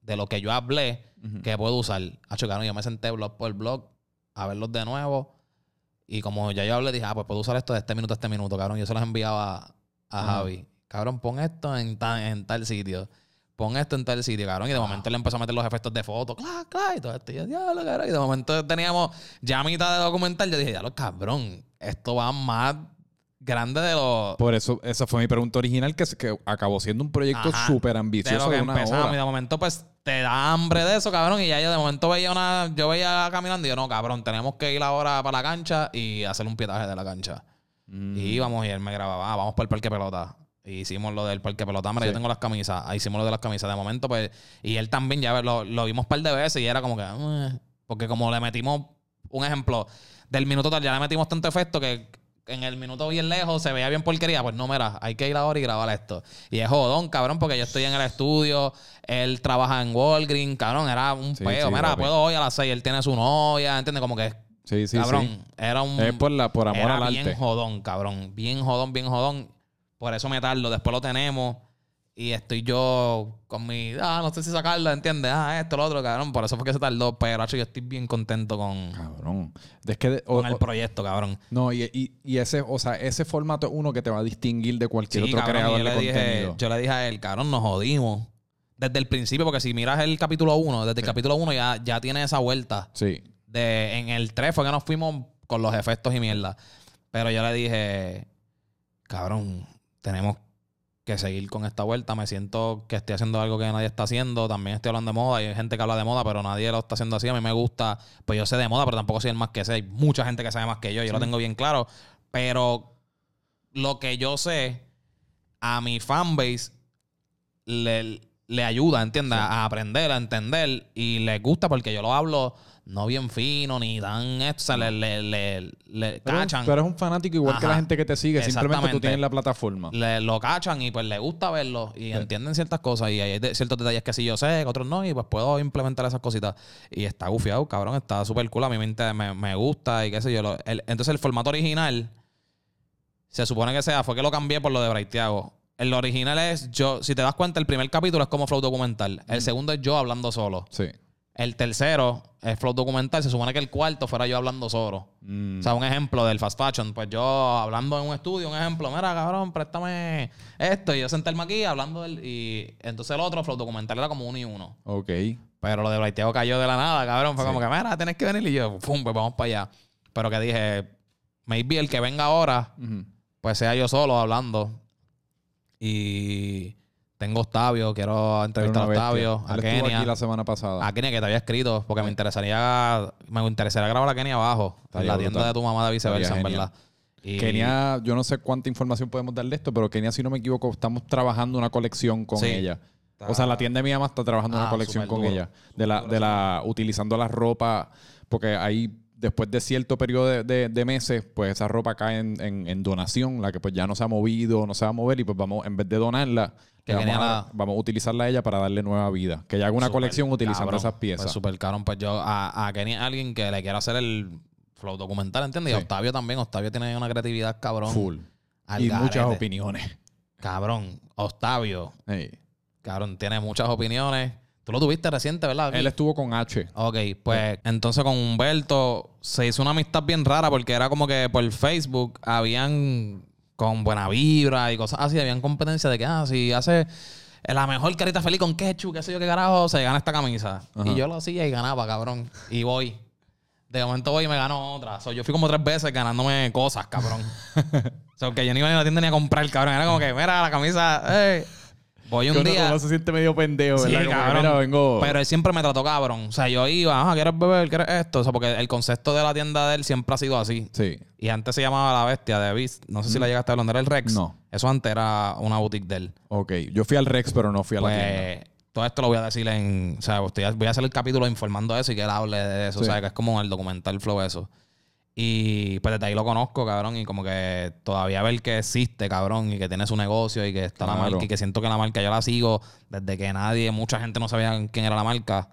de lo que yo hablé Ujú. que puedo usar. Hacho, yo me senté blog por blog a verlos de nuevo. Y como ya yo hablé, dije, ah, pues puedo usar esto de este minuto a este minuto, cabrón. Yo se los enviaba a. Javi. Cabrón, pon esto en, ta- en tal sitio. Pon esto en tal sitio, cabrón. Y de momento le empezó a meter los efectos de foto. Claro, claro. Y todo esto. Y yo, diablo, cabrón. Y de momento teníamos ya mitad de documental. Yo dije, ya lo cabrón. Esto va más grande de lo, Por eso, esa fue mi pregunta original, que, que acabó siendo un proyecto súper de ambicioso lo que de una empezamos. Y de momento, pues, te da hambre de eso, cabrón. Y ya yo de momento veía una... Yo veía caminando y yo, no, cabrón, tenemos que ir ahora para la cancha y hacer un pietaje de la cancha. Mm. Y íbamos y él me grababa, ah, vamos para el parque pelota. Y hicimos lo del parque pelota. Sí. yo tengo las camisas. Ahí hicimos lo de las camisas. De momento, pues... Y él también, ya lo, lo vimos un par de veces y era como que... "Eh", porque como le metimos... Un ejemplo, del minuto tal, ya le metimos tanto efecto que en el minuto bien lejos se veía bien porquería. Pues no, mira, hay que ir ahora y grabar esto. Y es jodón, cabrón, porque yo estoy en el estudio, él trabaja en Walgreens, cabrón, era un Sí, peo. sí, mira, papi. puedo hoy a las 6, él tiene su novia, ¿entiendes? Como que, Sí, sí, cabrón, sí. era un... Es por, la, por amor era al bien arte. jodón, cabrón. Bien jodón, bien jodón. Por eso me tardo. Después lo tenemos. Y estoy yo con mi... Ah, no sé si sacarlo, ¿entiendes? Ah, esto, lo otro, cabrón. Por eso fue que se tardó. Pero, hacho, yo estoy bien contento con, Cabrón. Es que de- o- con el proyecto, cabrón. no, y, y, y ese, o sea, ese formato es uno que te va a distinguir de cualquier Sí, otro cabrón, creador yo de le, dije, contenido. yo le dije a él, cabrón, nos jodimos. Desde el principio, porque si miras el capítulo 1, desde el capítulo 1 ya, ya tiene esa vuelta. Sí. de en el 3 fue que nos fuimos con los efectos y mierda. Pero yo le dije, cabrón, tenemos que seguir con esta vuelta. Me siento que estoy haciendo algo que nadie está haciendo. También estoy hablando de moda. y Hay gente que habla de moda, pero nadie lo está haciendo así. A mí me gusta. Pues yo sé de moda, pero tampoco soy el más que sé. Hay mucha gente que sabe más que yo. Yo lo tengo bien claro. Pero lo que yo sé, a mi fanbase le, le ayuda, ¿entiendes? A aprender, a entender. Y les gusta porque yo lo hablo no bien fino, ni tan esto. O sea, le, le, le, le Pero cachan. tú eres un fanático igual que la gente que te sigue. Simplemente tú tienes la plataforma. le, lo cachan y pues le gusta verlo y entienden ciertas cosas y hay de- ciertos detalles que sí yo sé, que otros no, y pues puedo implementar esas cositas. Y está gufiado, cabrón, está súper cool. A mí me, me, me gusta y qué sé yo. Lo- el- entonces el formato original se supone que sea, fue que lo cambié por lo de Braithiago. El original es yo, si te das cuenta, el primer capítulo es como flow documental. El segundo es yo hablando solo. Sí. El tercero es flow documental. Se supone que el cuarto fuera yo hablando solo. Mm. O sea, un ejemplo del fast fashion. Pues yo hablando en un estudio, un ejemplo, mira, cabrón, préstame esto. Y yo sentarme aquí hablando del. Y entonces el otro, flow documental, era como uno y uno. Ok. Pero lo de Braiteo cayó de la nada, cabrón. Fue como que, mira, tienes que venir. Y yo, pum, pues vamos para allá. Pero que dije, maybe el que venga ahora, pues sea yo solo hablando. Y tengo a Octavio, quiero entrevistar a Octavio, a Kenia. aquí la semana pasada. A Kenia que te había escrito, porque me interesaría, me interesaría grabar a Kenia abajo, en la tienda de tu mamá de viceversa, en Estaría verdad. Y- Kenia, yo no sé cuánta información podemos dar de esto, pero Kenia, si no me equivoco, estamos trabajando una colección con Sí. ella. Está- O sea, la tienda de mi mamá está trabajando una Ah, colección súper con duro. ella. De la, de la, utilizando la ropa, porque ahí, después de cierto periodo de, de- de meses, pues esa ropa cae en, en- en donación, la que pues ya no se ha movido, no se va a mover, y pues vamos, en vez de donarla, Que vamos, a, la- vamos a utilizarla a ella para darle nueva vida. Que ella haga una colección utilizando cabrón. esas piezas. Pues súper cabrón. Pues yo, a, a Kenia, alguien que le quiera hacer el flow documental, ¿entiendes? Y a Sí. Octavio también. Octavio tiene una creatividad cabrón. Full. al Y garete. muchas opiniones. Cabrón. Octavio, Ey. cabrón, tiene muchas opiniones. Tú lo tuviste reciente, ¿verdad? Aquí? Él estuvo con H. Ok, pues entonces con Humberto se hizo una amistad bien rara porque era como que por Facebook habían con buena vibra y cosas así, habían competencia de que, ah, si hace la mejor carita feliz con ketchup, qué sé yo qué carajo, se gana esta camisa. Ajá. Y yo lo hacía y ganaba, cabrón. Y voy. De momento voy y me gano otra. So, yo fui como tres veces ganándome cosas, cabrón. [laughs] o sea, que yo ni iba a la tienda ni a comprar, cabrón. Era como que, mira, la camisa, eh. Voy un Que uno- día. uno se siente medio pendejo, Sí, ¿verdad? Como que, cabrón. mira, vengo... Pero él siempre me trató cabrón. O sea, yo iba, ajá, ¿quieres beber? ¿Quieres esto? O sea, porque el concepto de la tienda de él siempre ha sido así. Sí. Y antes se llamaba La Bestia de Beast. No sé si la llegaste a hablar. ¿Era el Rex? No. Eso antes era una boutique de él. Ok. Yo fui al Rex, pero no fui a la tienda. Pues todo esto lo voy a decir en... O sea, voy a hacer el capítulo informando de eso y que él hable de eso. Sí. O sea, que es como el documental flow eso. Y pues desde ahí lo conozco, cabrón. Y como que todavía ver que existe, cabrón. Y que tiene su negocio y que está la marca. Y que siento que la marca yo la sigo desde que nadie, mucha gente no sabía quién era la marca.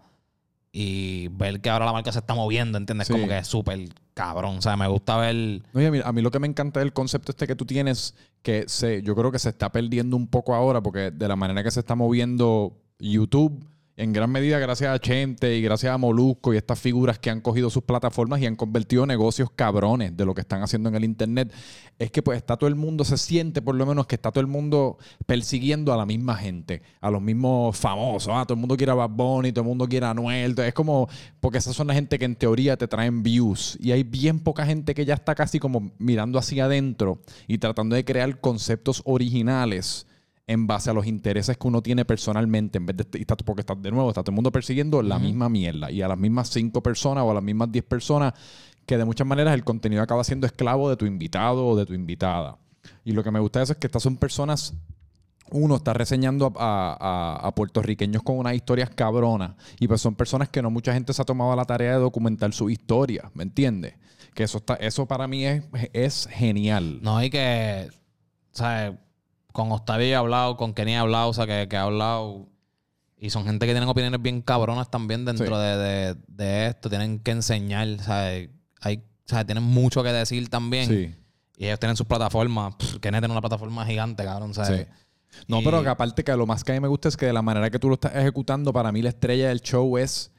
Y ver que ahora la marca se está moviendo, ¿entiendes? Sí. Como que es súper cabrón. O sea, me gusta ver... Y a, mí, a mí lo que me encanta del concepto este que tú tienes, que se, yo creo que se está perdiendo un poco ahora, porque de la manera que se está moviendo YouTube, en gran medida gracias a Chente y gracias a Molusco y estas figuras que han cogido sus plataformas y han convertido negocios cabrones de lo que están haciendo en el Internet, es que pues está todo el mundo, se siente por lo menos que está todo el mundo persiguiendo a la misma gente, a los mismos famosos, ah, todo el mundo quiere a Bad Bunny, todo el mundo quiere a Anuel, es como, porque esas son la gente que en teoría te traen views. Y hay bien poca gente que ya está casi como mirando hacia adentro y tratando de crear conceptos originales en base a los intereses que uno tiene personalmente, en vez de, y está- porque está de nuevo, está todo el mundo persiguiendo la misma mierda y a las mismas cinco personas o a las mismas diez personas que de muchas maneras el contenido acaba siendo esclavo de tu invitado o de tu invitada. Y lo que me gusta de eso es que estas son personas uno está reseñando a, a- a puertorriqueños con unas historias cabronas. Y pues son personas que no mucha gente se ha tomado la tarea de documentar su historia, ¿me entiendes? Que eso está, eso para mí es, es genial. No, hay que, o sea, con Octavio he hablado, con Kenny he hablado, o sea, que, que he hablado. Y son gente que tienen opiniones bien cabronas también dentro Sí. de, de- de esto. Tienen que enseñar, o sea, hay, o sea, tienen mucho que decir también. Sí. Y ellos tienen sus plataformas. Pff, Kenny tiene una plataforma gigante, cabrón, ¿sabes? Sí. No, Y- pero que aparte que lo más que a mí me gusta es que de la manera que tú lo estás ejecutando, para mí la estrella del show es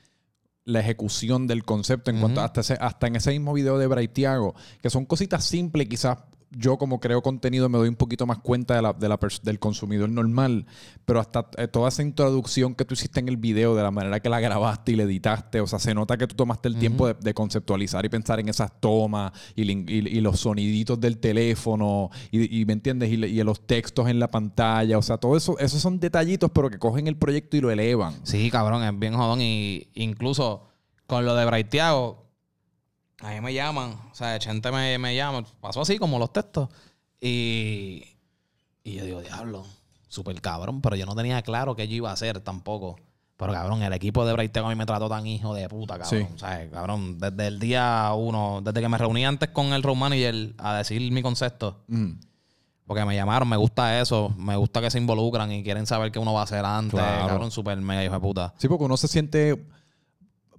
la ejecución del concepto en cuanto hasta, ese- hasta en ese mismo video de Braithiago, que son cositas simples, quizás yo como creo contenido me doy un poquito más cuenta de la, de la del consumidor normal, pero hasta eh, toda esa introducción que tú hiciste en el video, de la manera que la grabaste y la editaste, o sea, se nota que tú tomaste el tiempo de, de conceptualizar y pensar en esas tomas y, lin- y- y los soniditos del teléfono y, y, ¿me entiendes? Y los textos en la pantalla, o sea, todo eso, esos son detallitos, pero que cogen el proyecto y lo elevan. Sí, cabrón, es bien jodón. Y incluso con lo de Braithiago, a mí me llaman, o sea, Chente me, me llama, pasó así como los textos. Y, y yo digo, diablo, súper cabrón, pero yo no tenía claro qué yo iba a hacer tampoco. Pero cabrón, el equipo de Braithiago a mí me trató tan hijo de puta, cabrón. Sí. O sea, cabrón, desde el día uno, desde que me reuní antes con el road manager a decir mi concepto. Mm. Porque me llamaron, me gusta eso, me gusta que se involucran y quieren saber qué uno va a hacer antes. Claro. Cabrón, súper mega hijo de puta. Sí, porque uno se siente.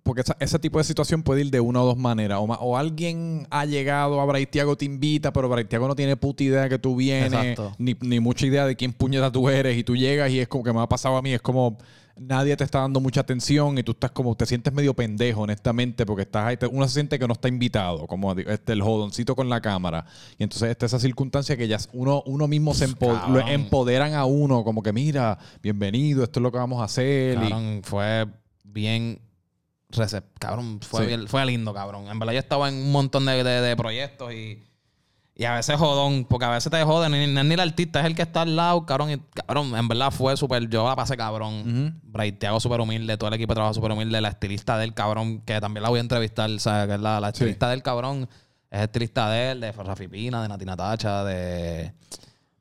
Porque esa- ese tipo de situación puede ir de una o dos maneras. O, o alguien ha llegado a Braithiago, te invita, pero Braithiago no tiene puta idea que tú vienes, ni, ni mucha idea de quién puñeta tú eres. Y tú llegas y es como que me ha pasado a mí, es como nadie te está dando mucha atención y tú estás como, te sientes medio pendejo, honestamente, porque estás ahí, te- uno se siente que no está invitado, como este, el jodoncito con la cámara. Y entonces está esa circunstancia que ya uno, uno mismo se lo empoderan a uno, como que mira, bienvenido, esto es lo que vamos a hacer. y- fue bien. Recep- Cabrón, fue, Sí. bien- fue lindo, cabrón. En verdad, yo estaba en un montón de, de- de proyectos y, y a veces jodón, porque a veces te joden, ni, ni, ni el artista es el que está al lado, cabrón. Y, cabrón, en verdad fue súper. Yo la pasé, cabrón. Braithiago súper humilde, todo el equipo de trabajo súper humilde. La estilista del cabrón, que también la voy a entrevistar, o sea, que es la, la Sí. estilista del cabrón. Es estilista de él, de Rafi Pina, de Natina Tacha, de,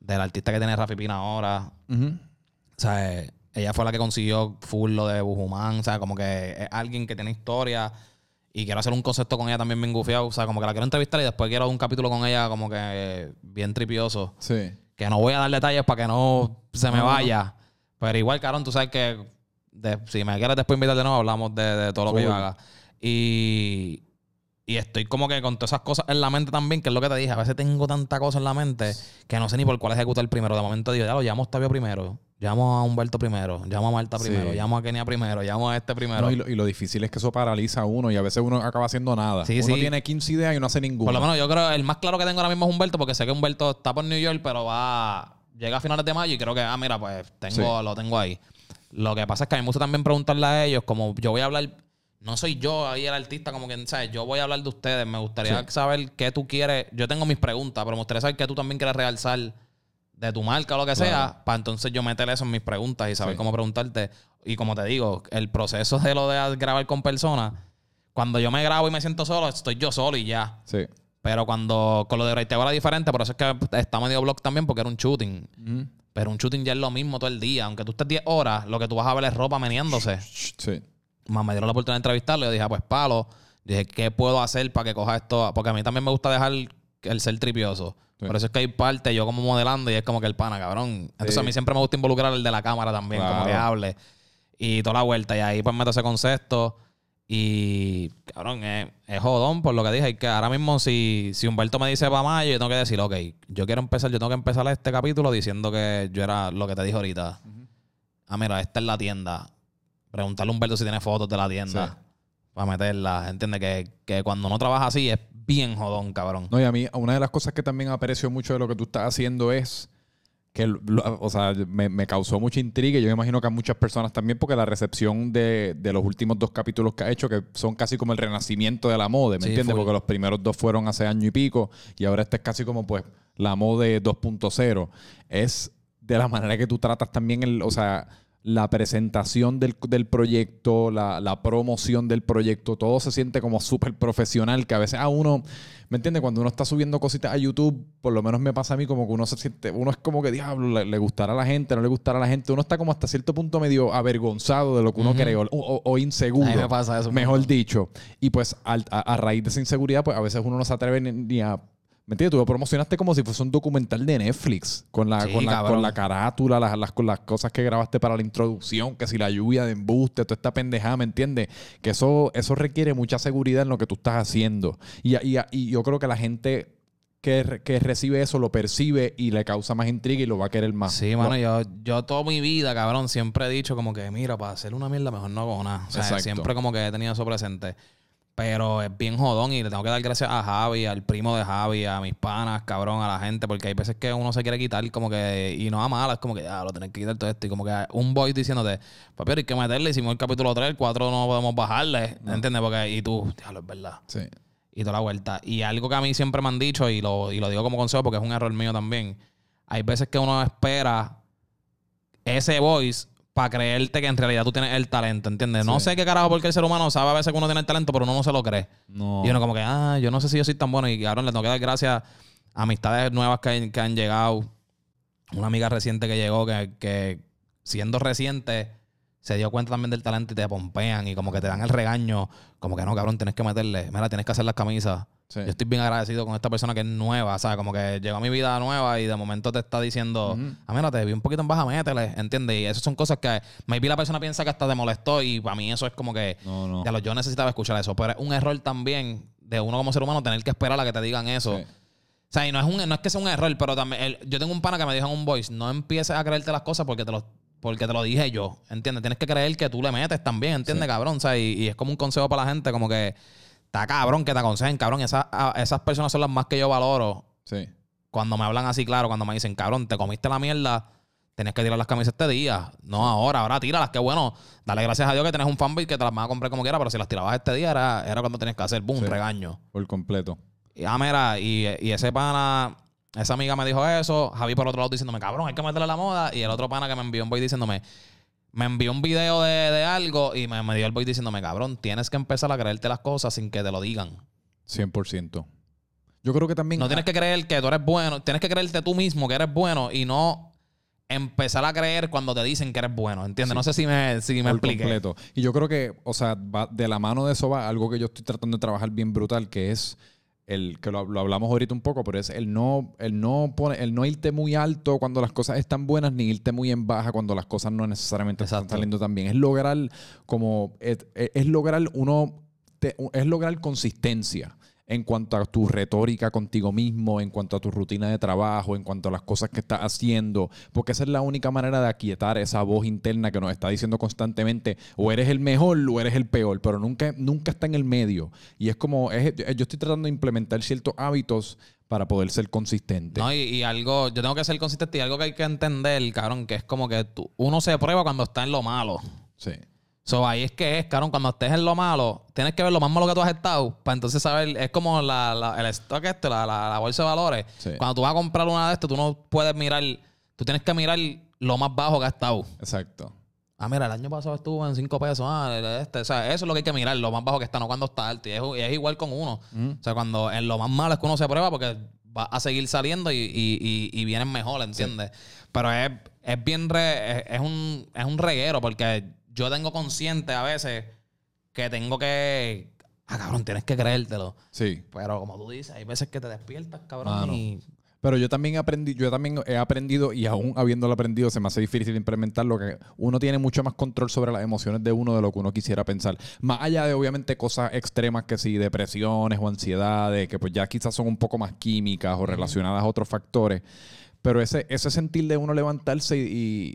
del artista que tiene Rafi Pina ahora. Ujú. O sea, eh, ella fue la que consiguió full lo de Bujumán. O sea, como que es alguien que tiene historia. Y quiero hacer un concepto con ella también bien gufiado. O sea, como que la quiero entrevistar y después quiero un capítulo con ella como que bien tripioso. Sí. Que no voy a dar detalles para que no se me No. vaya. Pero igual, cabrón, tú sabes que de- si me quieres después invitar de nuevo, hablamos de, de todo lo que yo haga. Y, y estoy como que con todas esas cosas en la mente también, que es lo que te dije. A veces tengo tanta cosa en la mente que no sé ni por cuál ejecutar primero. De momento digo, ya lo llamo a Octavio primero, llamo a Humberto primero, llamo a Marta Sí. primero, llamo a Kenia primero, llamo a este primero. No, y, lo, y lo difícil es que eso paraliza a uno y a veces uno acaba haciendo nada. Sí, uno sí. tiene 15 ideas y no hace ninguna. Por lo menos yo creo el más claro que tengo ahora mismo es Humberto, porque sé que Humberto está por New York, pero va. Llega a finales de mayo y creo que, ah, mira, pues tengo, lo tengo ahí. Lo que pasa es que a mí me gusta también preguntarle a ellos, como yo voy a hablar. No soy yo ahí el artista, como que, ¿sabes? Yo voy a hablar de ustedes. Me gustaría Sí. saber qué tú quieres. Yo tengo mis preguntas, pero me gustaría saber qué tú también quieres realzar de tu marca o lo que Claro. sea, para entonces yo meter eso en mis preguntas y saber Sí. cómo preguntarte. Y como te digo, el proceso de lo de grabar con personas, cuando yo me grabo y me siento solo, estoy yo solo y ya. Sí. Pero cuando con lo de Braiteo era diferente, por eso es que está medio blog también, porque era un shooting. Pero un shooting ya es lo mismo todo el día. Aunque tú estés 10 horas, lo que tú vas a ver es ropa meneándose. Sí. Más me dieron la oportunidad de entrevistarlo. Yo dije, ah, pues palo. Dije, ¿qué puedo hacer para que coja esto? Porque a mí también me gusta dejar el ser tripioso. Sí. Por eso es que hay parte yo como modelando y es como que el pana, cabrón. Entonces Sí. a mí siempre me gusta involucrar al de la cámara también, como que hable. Y toda la vuelta. Y ahí pues meto ese concepto. Y, cabrón, es, es jodón por lo que dije. Y que ahora mismo, si, si Humberto me dice para mayo, yo tengo que decir, ok, yo quiero empezar, yo tengo que empezar este capítulo diciendo que yo era lo que te dije ahorita. Ah, mira, esta es la tienda. Preguntarle a Humberto si tiene fotos de la tienda. Sí. Para meterla. Entiende que, que cuando no trabaja así es bien jodón, cabrón. No, y a mí, una de las cosas que también aprecio mucho de lo que tú estás haciendo es que, lo- o sea, me, me causó mucha intriga yo me imagino que a muchas personas también, porque la recepción de, de los últimos dos capítulos que ha hecho, que son casi como el renacimiento de la moda, ¿me Sí, entiendes? Porque los primeros dos fueron hace año y pico y ahora este es casi como, pues, la moda 2.0. Es de la manera que tú tratas también, el, o sea, la presentación del, del proyecto, la, la promoción del proyecto, todo se siente como súper profesional, que a veces a uno, ¿me entiendes? Cuando uno está subiendo cositas a YouTube, por lo menos me pasa a mí como que uno se siente, uno es como que, diablo, le, le gustará a la gente, no le gustará a la gente, uno está como hasta cierto punto medio avergonzado de lo que uno Ujú. cree o, o- o inseguro. Me pasa eso. Mejor dicho. Y pues al- a, a raíz de esa inseguridad, pues a veces uno no se atreve ni, ni a... ¿Me entiendes? Tú lo promocionaste como si fuese un documental de Netflix, con la, Sí, con la, con la carátula, las, las, con las cosas que grabaste para la introducción, que si la lluvia de embuste, toda esta pendejada, ¿me entiendes? Que eso, eso requiere mucha seguridad en lo que tú estás haciendo. Y, y, y yo creo que la gente que, que recibe eso lo percibe y le causa más intriga y lo va a querer más. Sí, mano, yo, yo toda mi vida, cabrón, siempre he dicho como que, mira, para hacer una mierda mejor no hago nada. O sea, Exacto. siempre como que he tenido eso presente. Pero es bien jodón y le tengo que dar gracias a Javi, al primo de Javi, a mis panas, cabrón, a la gente, porque hay veces que uno se quiere quitar como que, y no a malas, como que ya lo tenés que quitar todo esto. Y como que un voice diciéndote, papi, hay que meterle, hicimos el capítulo 3, el 4 no podemos bajarle, ¿entiendes? Porque, y tú, diablo, es verdad. Sí. Y toda la vuelta. Y algo que a mí siempre me han dicho, y lo, y lo digo como consejo porque es un error mío también, hay veces que uno espera ese voice para creerte que en realidad tú tienes el talento, ¿entiendes? No sé qué carajo porque el ser humano sabe a veces que uno tiene el talento, pero uno no se lo cree. No. Y uno como que, ah, yo no sé si yo soy tan bueno. Y cabrón, le tengo que dar gracias a amistades nuevas que, han- que han llegado. Una amiga reciente que llegó, que, que siendo reciente, se dio cuenta también del talento y te pompean y como que te dan el regaño. Como que no, cabrón, tienes que meterle. Mira, tienes que hacer las camisas. Sí. Yo estoy bien agradecido con esta persona que es nueva, ¿sabes? Como que llegó a mi vida nueva y de momento te está diciendo, ah, mira, te vi un poquito en baja, métele, ¿entiendes? Y esas son cosas que maybe la persona piensa que hasta te molestó y para mí eso es como que, No, no. ya lo, yo necesitaba escuchar eso, pero es un error también de uno como ser humano tener que esperar a que te digan eso. Sí. O sea, y no es, un, no es que sea un error, pero también el- yo tengo un pana que me dijo en un voice, no empieces a creerte las cosas porque te lo, porque te lo dije yo, ¿entiendes? Tienes que creer que tú le metes también, ¿entiendes, cabrón? O sea, y, y es como un consejo para la gente, como que está cabrón que te aconsejen, cabrón. Esas, a- esas personas son las más que yo valoro Sí. cuando me hablan así, claro, cuando me dicen, cabrón, te comiste la mierda, tenés que tirar las camisas este día. No ahora, ahora tíralas, qué bueno. Dale gracias a Dios que tenés un fanbase que te las vas a comprar como quiera, pero si las tirabas este día era, era cuando tenías que hacer, boom, Sí. regaño. Por completo. Y, ah, mira, y, y ese pana, esa amiga me dijo eso, Javi por otro lado diciéndome, cabrón, hay que meterle la moda, y el otro pana que me envió un boy diciéndome, me envió un video de, de algo y me, me dio el boy diciéndome, cabrón, tienes que empezar a creerte las cosas sin que te lo digan. 100%. Yo creo que también... No tienes que creer que tú eres bueno, tienes que creerte tú mismo que eres bueno y no empezar a creer cuando te dicen que eres bueno, ¿entiendes? No sé si me, si me expliqué. completo. Y yo creo que, o sea, va- de la mano de eso va algo que yo estoy tratando de trabajar bien brutal, que es el que lo, lo hablamos ahorita un poco, pero es el no, el no pone, el no irte muy alto cuando las cosas están buenas, ni irte muy en baja cuando las cosas no necesariamente están Exacto. saliendo tan bien. Es lograr como es, es lograr uno te- es lograr consistencia en cuanto a tu retórica contigo mismo, en cuanto a tu rutina de trabajo, en cuanto a las cosas que estás haciendo, porque esa es la única manera de aquietar esa voz interna que nos está diciendo constantemente, o eres el mejor o eres el peor, pero nunca, nunca está en el medio. Y es como, es- yo estoy tratando de implementar ciertos hábitos para poder ser consistente. No, y, y algo, yo tengo que ser consistente y algo que hay que entender, cabrón, que es como que tú- uno se prueba cuando está en lo malo. Sí. So, ahí es que es, cabrón, cuando estés en lo malo, tienes que ver lo más malo que tú has estado para entonces saber, es como la, la- el stock este, la, la- la bolsa de valores. Sí. Cuando tú vas a comprar una de estas, tú no puedes mirar, tú tienes que mirar lo más bajo que ha estado. Exacto. Ah, mira, el año pasado estuvo en 5 pesos. Ah, este. O sea, eso es lo que hay que mirar, lo más bajo que está, no cuando está alto. Y es, y es igual con uno. O sea, cuando en lo más malo es que uno se prueba porque va a seguir saliendo y, y, y, vienen mejor, ¿entiendes? Pero es, es bien re- es, es un, es un reguero porque yo tengo consciente a veces que tengo que. Ah, cabrón, tienes que creértelo. Sí. Pero como tú dices, hay veces que te despiertas, cabrón. Y- Pero yo también aprendí, yo también he aprendido y aún habiéndolo aprendido se me hace difícil implementarlo que uno tiene mucho más control sobre las emociones de uno de lo que uno quisiera pensar. Más allá de obviamente cosas extremas que sí, depresiones o ansiedades, que pues ya quizás son un poco más químicas o relacionadas a otros factores. Pero ese, ese sentir de uno levantarse y,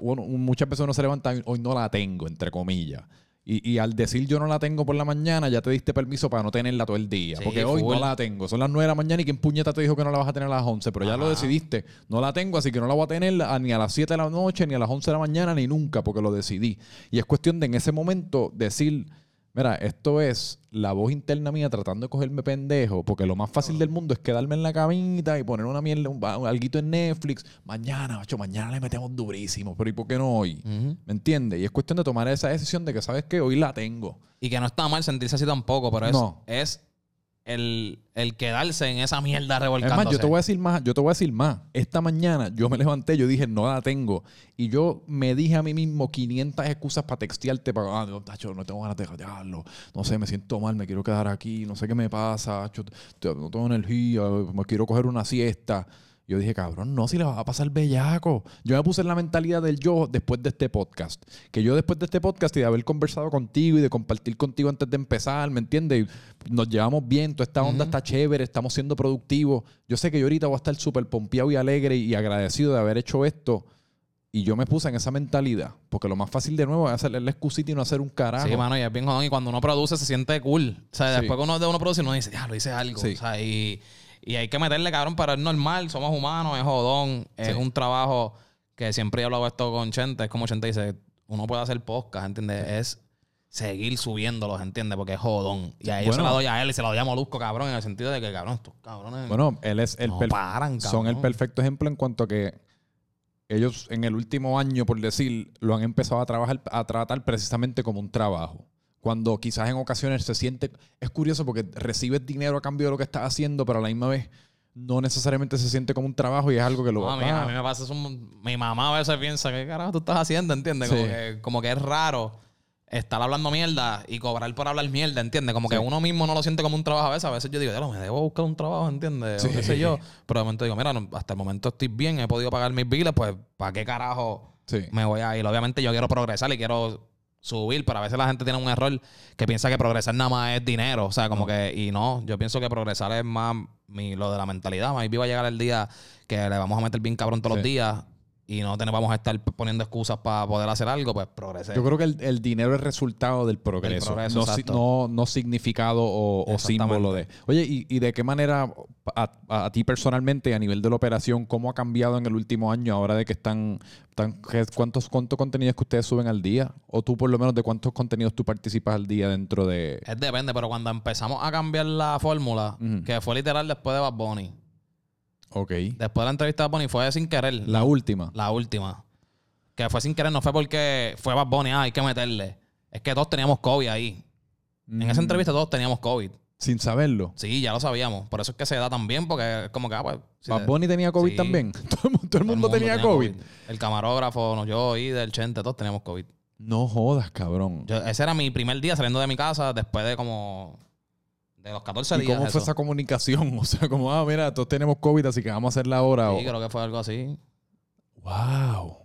uno- muchas veces uno se levanta y hoy no la tengo, entre comillas. Y, y al decir yo no la tengo por la mañana, ya te diste permiso para no tenerla todo el día. Sí, porque hoy full. no la tengo. Son las 9 de la mañana y quien puñeta te dijo que no la vas a tener a las 11. Pero ya lo decidiste. No la tengo, así que no la voy a tener ni a las 7 de la noche, ni a las 11 de la mañana, ni nunca, porque lo decidí. Y es cuestión de en ese momento decir, mira, esto es la voz interna mía tratando de cogerme pendejo, porque lo más fácil del mundo es quedarme en la camita y poner una mierda, un, alguito en Netflix. Mañana, macho, mañana le metemos durísimo, pero ¿y por qué no hoy? ¿Me entiendes? Y es cuestión de tomar esa decisión de que, ¿sabes qué? Hoy la tengo. Y que no está mal sentirse así tampoco, pero es, No. es el, el quedarse en esa mierda Es revolcándose. más, yo te voy a decir más, yo te voy a decir más. Esta mañana yo me levanté, yo dije, no la tengo. Y yo me dije a mí mismo 500 excusas para textearte, para, ah, no, tacho, no tengo ganas de dejarlo. No sé, me siento mal, me quiero quedar aquí, no sé qué me pasa, tacho, no tengo energía, me quiero coger una siesta. Yo dije, cabrón, no, si le va a pasar bellaco. Yo me puse en la mentalidad del yo después de este podcast. Que yo después de este podcast y de haber conversado contigo y de compartir contigo antes de empezar, ¿me entiendes? Nos llevamos bien, toda esta onda está chévere, estamos siendo productivos. Yo sé que yo ahorita voy a estar súper pompeado y alegre y agradecido de haber hecho esto Y yo me puse en esa mentalidad. Porque lo más fácil de nuevo es hacerle la excusita y no hacer un carajo. Sí, mano, y es bien jodón. Y cuando uno produce se siente cool. O sea, Sí. después que uno, uno produce, uno dice, ya, lo hice algo. Sí. O sea, y, y hay que meterle, cabrón, pero es normal. Somos humanos, es jodón. Es un trabajo que siempre he hablado esto con Chente. Es como Chente dice, uno puede hacer podcast, ¿entiendes? Es seguir subiéndolos, ¿entiendes? Porque es jodón. Y a ellos Bueno. se la doy a él y se la doy a Molusco, cabrón, en el sentido de que, cabrón, estos cabrones... Bueno, él es el No paran, son el perfecto ejemplo en cuanto a que ellos en el último año, por decir, lo han empezado a trabajar, a tratar precisamente como un trabajo. Cuando quizás en ocasiones se siente, es curioso porque recibes dinero a cambio de lo que estás haciendo, pero a la misma vez no necesariamente se siente como un trabajo y es algo que lo No, a, mí, ah, a mí me pasa eso. Mi mamá a veces piensa, ¿qué carajo tú estás haciendo? ¿Entiendes? Como, Sí. que, como que es raro estar hablando mierda y cobrar por hablar mierda, ¿entiendes? Como que uno mismo no lo siente como un trabajo a veces. A veces yo digo, ya me debo buscar un trabajo, ¿entiendes? O qué sé yo. Pero de momento digo, mira, no, hasta el momento estoy bien, he podido pagar mis biles, pues ¿para qué carajo me voy a ir? Obviamente yo quiero progresar y quiero subir, pero a veces la gente tiene un error que piensa que progresar nada más es dinero. O sea, como que, y no, yo pienso que progresar es más mi, lo de la mentalidad. Más va a llegar el día que le vamos a meter bien cabrón todos los días y no tenemos, vamos a estar poniendo excusas para poder hacer algo, pues progresar. Yo creo que el, el dinero es resultado del progreso, progreso, no, si- no, no significado o, símbolo de. Oye, ¿y, y de qué manera a, a- a ti personalmente, a nivel de la operación, cómo ha cambiado en el último año ahora de que están, están cuántos, cuántos contenidos que ustedes suben al día? O tú por lo menos de cuántos contenidos tú participas al día dentro de... Es depende, pero cuando empezamos a cambiar la fórmula, que fue literal después de Bad Bunny, Ok. después de la entrevista de Bad Bunny fue sin querer. La última. La última. Que fue sin querer, no fue porque fue Bad Bunny, ah, hay que meterle. Es que todos teníamos COVID ahí. En esa Mm, entrevista todos teníamos COVID. Sin saberlo. Sí, ya lo sabíamos. Por eso es que se da tan bien, porque es como que, ah, pues. si Bad te- Bunny tenía COVID Sí. también. [laughs] Todo el mundo, todo el mundo tenía COVID. El camarógrafo, no, yo, y del Chente, todos teníamos COVID. No jodas, cabrón. Yo- ese era mi primer día saliendo de mi casa después de como. De los 14 ¿Y días. cómo fue eso. esa comunicación? [laughs] O sea, como, ah, mira, todos tenemos COVID, así que vamos a hacerla ahora. Sí, o- creo que fue algo así. Wow.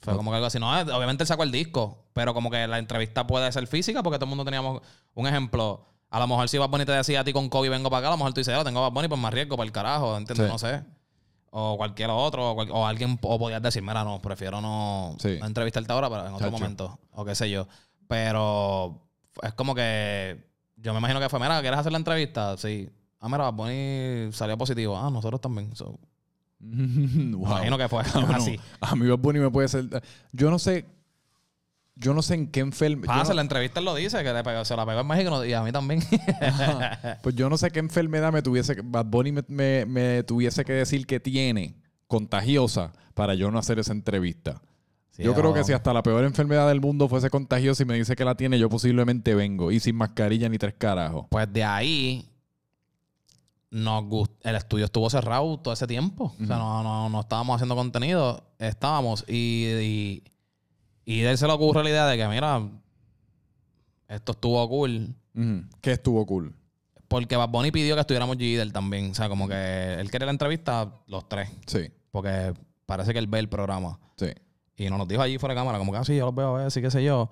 Fue como que algo así. No, eh, obviamente él sacó el disco, pero como que la entrevista puede ser física porque todo el mundo teníamos un ejemplo. A lo mejor si Bad Bunny te decía a ti con COVID vengo para acá, a lo mejor tú dices, yo tengo Bad Bunny, pues más riesgo para el carajo, ¿entiendes? Sí. No sé. O cualquier otro, o, cual- o alguien, o podías decir, mira, no, prefiero no, Sí. no entrevistarte ahora, pero en otro Chacho. momento, o qué sé yo. Pero es como que yo me imagino que fue, mira, ¿quieres hacer la entrevista? Sí. Ah, mira, Bad Bunny salió positivo. Ah, nosotros también. So, [laughs] me imagino que fue [laughs] así. A mí Bad Bunny me puede ser... Yo no sé... Yo no sé en qué enfermedad... Pasa, la entrevista lo dice, que le pegó- se la pegó en México y a mí también. Pues yo no sé qué enfermedad me tuviese... Bad Bunny me, me- me tuviese que decir que tiene contagiosa para yo no hacer esa entrevista. Sí, yo creo que si hasta la peor enfermedad del mundo fuese contagiosa y me dice que la tiene, yo posiblemente vengo. Y sin mascarilla ni tres carajos. Pues de ahí nos gust- el estudio estuvo cerrado todo ese tiempo. O sea, no, no, no estábamos haciendo contenido, estábamos. Y, y, y de él se le ocurre la idea de que, mira, esto estuvo cool. Que estuvo cool. Porque Bad Bunny pidió que estuviéramos G también. O sea, como que él quería la entrevista los tres. Sí, Porque parece que él ve el programa. sí. Y nos los dijo allí fuera de cámara, como que así, yo los veo a ver, sí, qué sé yo.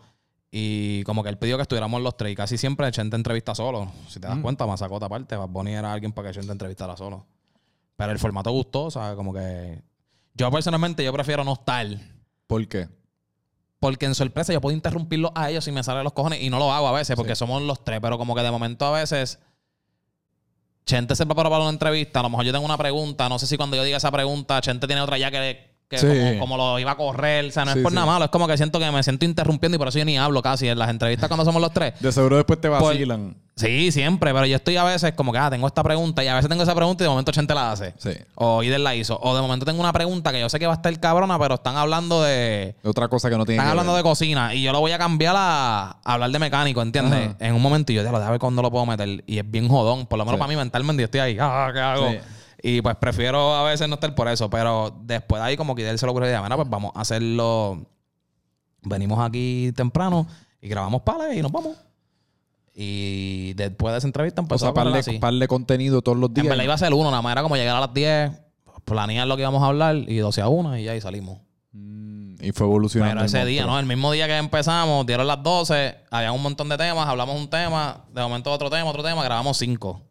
Y como que él pidió que estuviéramos los tres. Y casi siempre Chente entrevista solo. Si te das Mm. cuenta, Masacota aparte. Bad Bunny era alguien para que Chente entrevistara solo. Pero el formato gustó, o sea, como que... Yo personalmente, yo prefiero no estar. ¿Por qué? Porque en sorpresa yo puedo interrumpirlos a ellos si me salen los cojones. Y no lo hago a veces porque Sí. somos los tres. Pero como que de momento a veces... Chente se prepara para una entrevista. A lo mejor yo tengo una pregunta. No sé si cuando yo diga esa pregunta, Chente tiene otra ya que, que Sí. como, como lo iba a correr. O sea, no Sí, es por sí. nada malo. Es como que siento que me siento interrumpiendo y por eso yo ni hablo casi en las entrevistas cuando somos los tres. De seguro después te vacilan. Sí, siempre. Pero yo estoy a veces como que, ah, tengo esta pregunta y a veces tengo esa pregunta y de momento Chente la hace. Sí. O Ider la hizo. O de momento tengo una pregunta que yo sé que va a estar cabrona, pero están hablando de... Otra cosa que no tiene Están que hablando ver. de cocina y yo lo voy a cambiar a, a hablar de mecánico, ¿entiendes? Ajá. En un momento y yo, ya lo déjame ver cuándo lo puedo meter. Y es bien jodón, por lo menos para mí mentalmente yo estoy ahí, ah, ¿qué hago? Y pues prefiero a veces no estar por eso, pero después de ahí como que él se lo ocurrió y mira, pues vamos a hacerlo. Venimos aquí temprano y grabamos pales y nos vamos. Y después de esa entrevista O empezó sea, a par de, par de contenido todos los En días. verdad iba a ser uno, nada más era como llegar a las 10, planear lo que íbamos a hablar y 12 a 1 y ya ahí salimos. Mm, y fue evolucionando. Pero ese día. ¿no? El mismo día que empezamos, dieron las 12, había un montón de temas, hablamos un tema, de momento otro tema, otro tema, grabamos cinco.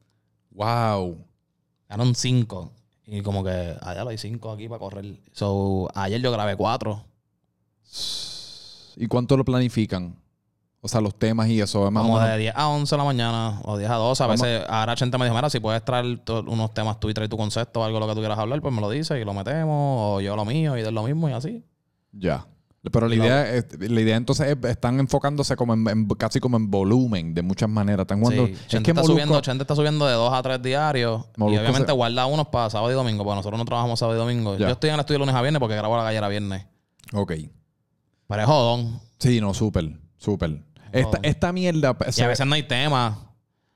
Wow. Eran cinco. Y como que, allá lo hay cinco aquí para correr. So, ayer yo grabé cuatro. ¿Y cuánto lo planifican? O sea, los temas y eso. es Más Como de 10 a 11 de la mañana o 10 a 12. A Vamos. veces, ahora Chente me dijo, mira, si puedes traer unos temas tú y traer tu concepto o algo lo que tú quieras hablar, pues me lo dices y lo metemos. O yo lo mío y de lo mismo y así. Ya. Pero la idea, es- la idea entonces es, están enfocándose como en, en- casi como en volumen de muchas maneras. Están jugando. Sí, es que está Molusco- subiendo, Chente está subiendo de 2 a 3 diarios. Molusco y obviamente se- guarda unos para sábado y domingo, porque nosotros no trabajamos sábado y domingo. Ya. Yo estoy en el estudio lunes a viernes porque grabo la gallera viernes. Ok. Pero es jodón. Sí, no, súper, súper. Esta, esta mierda. Y a veces no hay tema.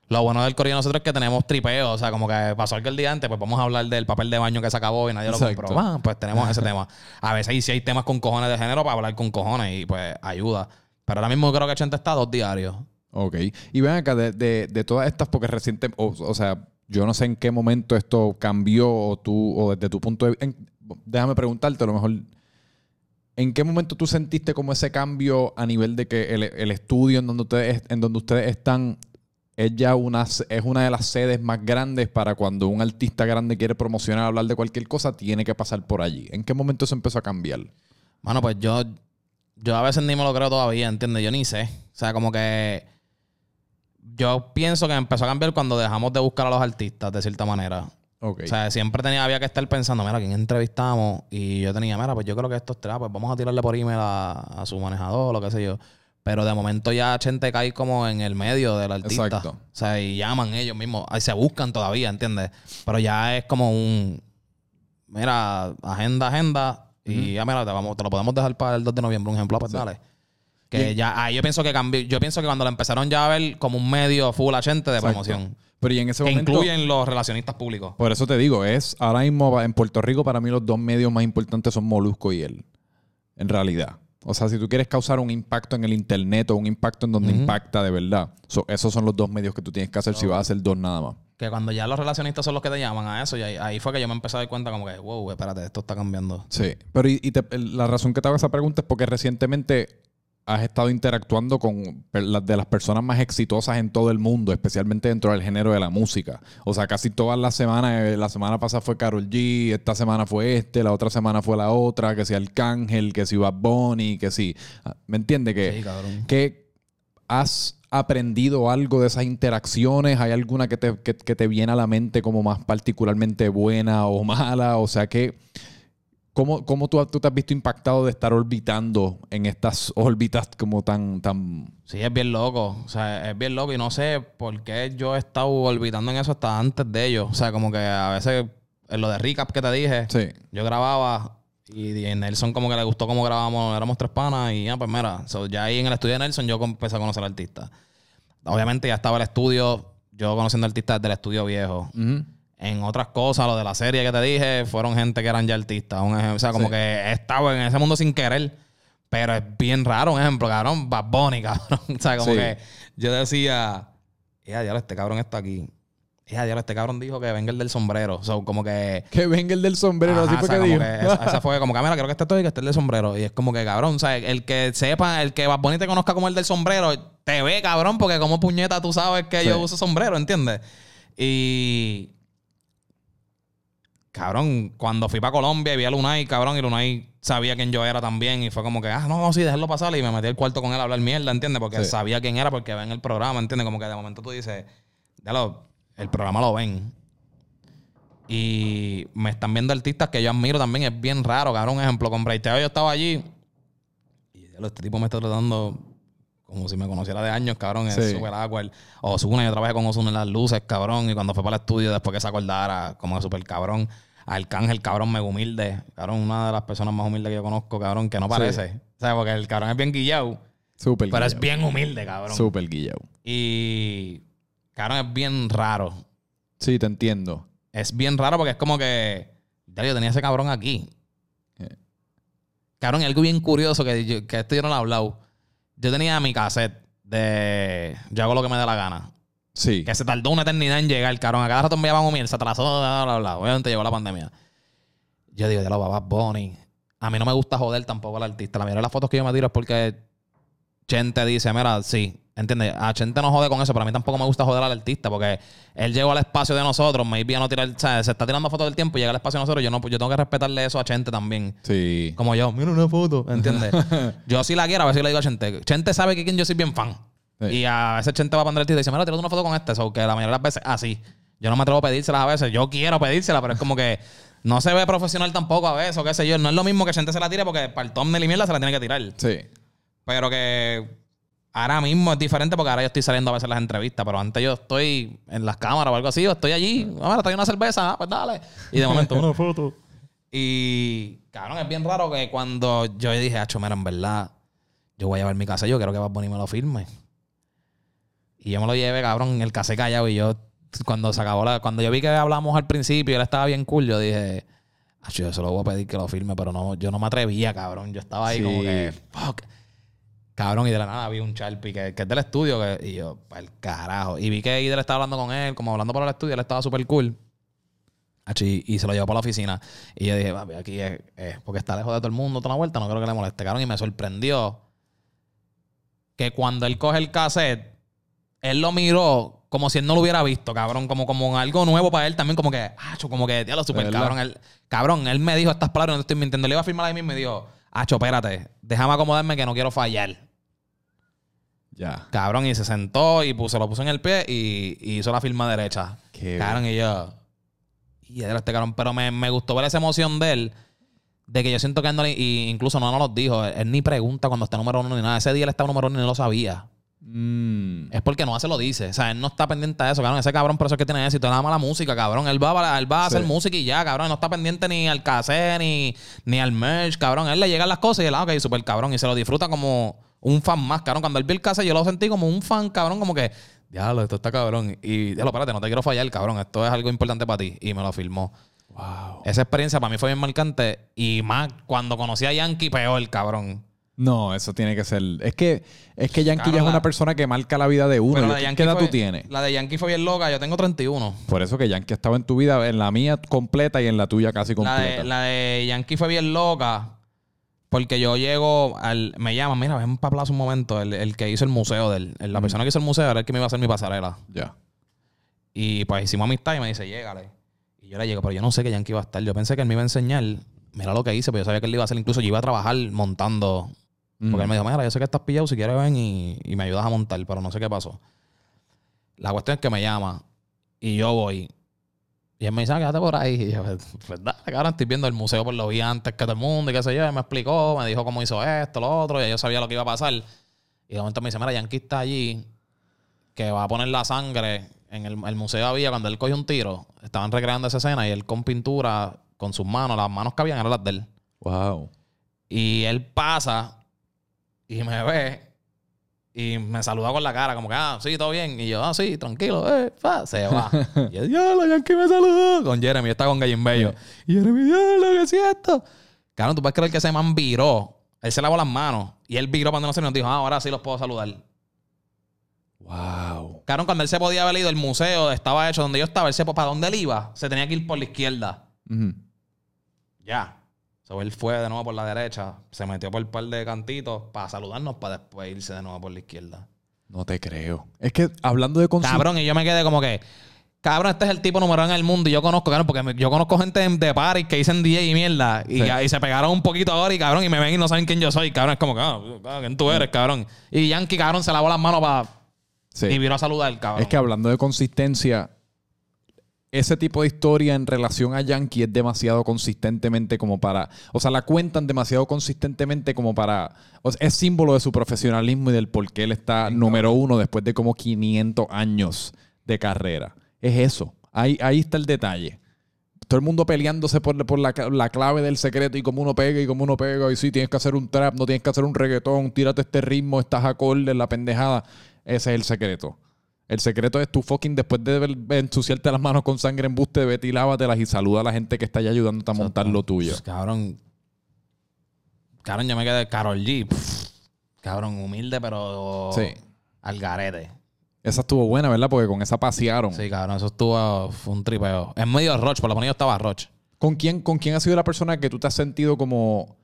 Lo bueno del de nosotros es que tenemos tripeo. O sea, como que pasó algo el día antes, pues vamos a hablar del papel de baño que se acabó y nadie lo Exacto. compró. Ah, pues tenemos ese [laughs] tema. A veces sí hay temas con cojones de género para hablar con cojones y pues ayuda. Pero ahora mismo creo que Chente está dos diarios. Ok. Y ven acá, de, de- de todas estas, porque reciente, o, o sea, yo no sé en qué momento esto cambió o tú, o desde tu punto de vista. Déjame preguntarte, a lo mejor. ¿En qué momento tú sentiste como ese cambio a nivel de que el, el estudio en donde ustedes, en donde ustedes están es ya una, es una de las sedes más grandes para cuando un artista grande quiere promocionar, hablar de cualquier cosa, tiene que pasar por allí? ¿En qué momento eso empezó a cambiar? Bueno, pues yo, yo a veces ni me lo creo todavía, ¿entiendes? Yo ni sé. O sea, como que yo pienso que empezó a cambiar cuando dejamos de buscar a los artistas, de cierta manera. O sea, siempre tenía, había que estar pensando, mira, ¿quién entrevistamos? Y yo tenía, mira, pues yo creo que estos tres, ah, pues vamos a tirarle por email a, a su manejador, lo que sé yo. Pero de momento ya Chente cae como en el medio del artista. Exacto. O sea, y llaman ellos mismos. Ahí se buscan todavía, ¿entiendes? Pero ya es como un, mira, agenda, agenda. Y ya, mira, te, vamos, te lo podemos dejar para el 2 de noviembre, un ejemplo, pues Sí. dale. Que ya, ahí yo pienso que cambió. Yo pienso que cuando lo empezaron ya a ver como un medio full a Chente de Exacto. promoción. Pero y en ese Que momento. incluyen los relacionistas públicos. Por eso te digo, es ahora mismo en Puerto Rico para mí los dos medios más importantes son Molusco y él. En realidad. O sea, si tú quieres causar un impacto en el internet o un impacto en donde impacta de verdad, so- esos son los dos medios que tú tienes que hacer si vas a hacer dos nada más. Que cuando ya los relacionistas son los que te llaman a eso, y ahí, ahí fue que yo me empecé a dar cuenta como que, wow, espérate, esto está cambiando. Sí. Pero y, y te- el- la razón que te hago esa pregunta es porque recientemente has estado interactuando con de las personas más exitosas en todo el mundo, especialmente dentro del género de la música. O sea, casi todas las semanas, eh, la semana pasada fue Carol G, esta semana fue este, la otra semana fue la otra, que si Arcángel, que si Bad Bunny, que si... ah, ¿Me entiendes? Que, Sí, que has aprendido algo de esas interacciones? ¿Hay alguna que te, que, que te viene a la mente como más particularmente buena o mala? O sea, que... ¿Cómo, cómo tú, tú te has visto impactado de estar orbitando en estas órbitas como tan... tan... Sí, es bien loco. O sea, es bien loco y no sé por qué yo he estado orbitando en eso hasta antes de ellos. O sea, como que a veces, en lo de recap que te dije, Sí. yo grababa y a Nelson como que le gustó cómo grabábamos, éramos tres panas y ya, pues mira, so, ya ahí en el estudio de Nelson yo empecé a conocer al artista. Obviamente ya estaba el estudio, yo conociendo artistas desde el estudio viejo. Ujú. En otras cosas, lo de la serie que te dije, fueron gente que eran ya artistas. Un ejemplo, o sea, como Sí. que he estado en ese mundo sin querer. Pero es bien raro, un ejemplo, cabrón. Bad Bunny, [laughs] cabrón. O sea, como Sí. que yo decía, ya, diablo, este cabrón está aquí. Ya, diablo, este cabrón dijo que venga el del sombrero. O sea, como que. Que venga el del sombrero, Ajá, así fue o sea, que dijo. que esa, fue como que, "Ah, mira, creo que este estoy y que este es el del sombrero. Y es como que, cabrón, o sea, el que sepa, el que Bad Bunny te conozca como el del sombrero, te ve, cabrón, porque como puñeta tú sabes que Sí. yo uso sombrero, ¿entiendes? Y. Cabrón, cuando fui para Colombia y vi a Lunay, cabrón, y Lunay sabía quién yo era también. Y fue como que, ah, no, no, sí, déjalo pasar. Y me metí al cuarto con él a hablar mierda, ¿entiendes? Porque Sí. sabía quién era, porque ven el programa, ¿entiendes? Como que de momento tú dices, lo, el programa lo ven. Y me están viendo artistas que yo admiro también. Es bien raro, cabrón. Un ejemplo, con Breiteo yo estaba allí. Y este tipo me está tratando como si me conociera de años, cabrón. Es Sí. súper awkward. Osuna, yo trabajé con Osuna en las luces, cabrón. Y cuando fue para el estudio, después que se acordara, como súper cabrón. Arcángel, cabrón, mega humilde. Cabrón, una de las personas más humildes que yo conozco, cabrón, que no parece. O sea, porque el cabrón es bien guillado, Súper pero es bien humilde, cabrón. Súper guillao. Y, cabrón, es bien raro. Sí, te entiendo. Es bien raro porque es como que. Ya yo tenía ese cabrón aquí. Eh. Cabrón, y algo bien curioso que, yo- que esto yo no lo he hablado. Yo tenía mi cassette de Yo hago lo que me dé la gana. Sí. Que se tardó una eternidad en llegar, cabrón. A cada rato me llamaban miel, se atrasó, bla, bla, bla. Obviamente llegó la pandemia. Yo digo, ya lo va Bonnie. A mí no me gusta joder tampoco al artista. La mayoría de las fotos que yo me tiro es porque Chente dice, mira, sí, ¿Entiendes? A Chente no jode con eso, pero a mí tampoco me gusta joder al artista porque él llegó al espacio de nosotros, maybe a no tirar, o sea, se está tirando fotos del tiempo y llega al espacio de nosotros. Yo no, yo tengo que respetarle eso a Chente también. Sí. Como yo, mira una foto, ¿entiendes? [laughs] yo sí la quiero, a ver si le digo a Chente. Chente sabe que quien yo soy bien fan. Sí. Y a veces Chente va a poner el y dice, mira, tírate una foto con este. So, que la mayoría de las veces, así. Yo no me atrevo a pedírselas a veces. Yo quiero pedírselas, pero es como que no se ve profesional tampoco a veces, o qué sé yo. No es lo mismo que Chente se la tire porque para el thumbnail y mierda se la tiene que tirar. Sí. Pero que ahora mismo es diferente porque ahora yo estoy saliendo a veces las entrevistas, pero antes yo estoy en las cámaras o algo así, o estoy allí, ahora trae una cerveza, ah, pues dale. Y de momento [laughs] una foto. Y cabrón, es bien raro que cuando yo dije, acho, mira, en verdad, yo voy a llevar mi casa, yo quiero que Bad Bunny me lo firme. Y yo me lo llevé, cabrón, en el casé callado y yo cuando se acabó la, cuando yo vi que hablamos al principio y él estaba bien cool, yo dije, acho, yo se lo voy a pedir que lo firme, pero no, yo no me atrevía, cabrón. Yo estaba ahí Sí. como que, fuck. Cabrón, y de la nada vi un Sharpie que, que es del estudio. Que, y yo, para el carajo. Y vi que Idel estaba hablando con él, como hablando por el estudio, él estaba súper cool. Y, se lo llevó para la oficina. Y yo dije, papi, aquí es, es porque está lejos de todo el mundo, toda la vuelta, no creo que le moleste. Cabrón, y me sorprendió que cuando él coge el cassette, él lo miró como si él no lo hubiera visto, cabrón. Como, como algo nuevo para él también, como que, acho, como que, diablo, ¿Verdad? cabrón. Él, cabrón, él me dijo estas palabras, no te estoy mintiendo. Le iba a firmar ahí mismo y me dijo, acho, espérate, déjame acomodarme que no quiero fallar. Ya. Cabrón, y se sentó y puso, lo puso en el pie y, y hizo la firma derecha. Qué cabrón, y yo. Y era este cabrón. Pero me, me gustó ver esa emoción de él. De que yo siento que él no le- y incluso no nos lo dijo. Él, ni pregunta cuando está número uno ni nada. Ese día él estaba número uno y no lo sabía. Mm. Es porque no se lo dice. O sea, él no está pendiente de eso, cabrón. Ese cabrón, por eso es que tiene éxito. Nada más la música, cabrón. Él va, a- él va a Sí. hacer música y ya, cabrón. No está pendiente ni al cassette, ni, ni al merch, cabrón. Él le llegan las cosas y él, ah, ok, súper cabrón. Y se lo disfruta como un fan más, cabrón. Cuando él vio el cassette, yo lo sentí como un fan, cabrón. Como que, diablo, esto está cabrón. Y, diablo, espérate, no te quiero fallar, cabrón. Esto es algo importante para ti. Y me lo firmó. Wow. Esa experiencia para mí fue bien marcante. Y más cuando conocí a Yankee, peor, cabrón. No, eso tiene que ser. Es que, es que Yankee ya es la- una persona que marca la vida de uno. Pero ¿Y la de ¿Qué Yankee edad fue- tú tienes? La de Yankee fue bien loca. Yo tengo 31. Por eso que Yankee ha estado en tu vida, en la mía completa y en la tuya casi La completa. de, la de Yankee fue bien loca. Porque yo llego al. Me llaman, mira, ven para Plaza un momento. El, el que hizo el museo del. el- La persona que hizo el museo era el que me iba a hacer mi pasarela. Ya. Y pues hicimos amistad y me dice, llégale. Y yo le llego, pero yo no sé que Yankee iba a estar. Yo pensé que él me iba a enseñar. Mira lo que hice, pero yo sabía que él lo iba a hacer. Incluso yo iba a trabajar montando. Porque él me dijo, mira, yo sé que estás pillado. Si quieres, ven y, y me ayudas a montar. Pero no sé qué pasó. La cuestión es que me llama y yo voy. Y él me dice, ah, quédate por ahí. Y yo, pues dale, cabrón, estoy viendo el museo, por lo vi antes que todo el mundo y qué sé yo. Y me explicó, me dijo cómo hizo esto, lo otro. Y yo sabía lo que iba a pasar. Y de momento me dice, mira, Yankee está allí, que va a poner la sangre en el, el museo había cuando él cogió un tiro. Estaban recreando esa escena y él con pintura, con sus manos, las manos que habían eran las de él. Wow. Y él pasa y me ve y me saluda con la cara, como que, ah, sí, todo bien. Y yo, ah, sí, tranquilo, eh, fa", se va. [laughs] y yo, diablo, Yankee me saludó. Con Jeremy, está con Gallin Bello. Y Jeremy, diablo, ¿qué es esto? Claro, tú puedes creer que ese man viró. Él se lavó las manos y él viró cuando no se nos dijo, ah, ahora sí los puedo saludar. Wow. Claro, cuando él se podía haber ido, el museo estaba hecho donde yo estaba, él se, para donde él iba, se tenía que ir por la izquierda. Ya. So, él fue de nuevo por la derecha, se metió por el par de cantitos para saludarnos, para después irse de nuevo por la izquierda. No te creo. Es que hablando de Cabrón, y yo me quedé como que, cabrón, este es el tipo número uno en el mundo. Y yo conozco, cabrón, porque yo conozco gente de, de party que dicen DJ y mierda. Y, Sí. y se pegaron un poquito ahora y cabrón, y me ven y no saben quién yo soy. Cabrón, es como que, ah, ah, ¿quién tú eres, cabrón? Y Yankee, cabrón, se lavó las manos para. Sí. Y vino a saludar, cabrón. Es que hablando de consistencia, ese tipo de historia en relación a Yankee es demasiado consistentemente como para. O sea, la cuentan demasiado consistentemente como para. o sea, es símbolo de su profesionalismo y del por qué él está número uno después de como 500 años de carrera. Es eso. Ahí, ahí está el detalle. Todo el mundo peleándose por, por la, la clave del secreto y cómo uno pega y cómo uno pega. Y sí, tienes que hacer un trap, no tienes que hacer un reggaetón, tírate este ritmo, estás acorde, la pendejada. Ese es el secreto. El secreto es tú fucking después de ensuciarte las manos con sangre en buste, vete y lávatelas y saluda a la gente que está allá ayudándote a montar lo tuyo. Pues, cabrón. Cabrón, yo me quedé Carol G. pff, cabrón, humilde, pero. Sí. Al garete. Esa estuvo buena, ¿verdad? Porque con esa pasearon. Sí, cabrón, eso estuvo. Fue un tripeo. En medio de Roche, por lo menos yo estaba Roche. ¿Con quién, ¿Con quién ha sido la persona que tú te has sentido como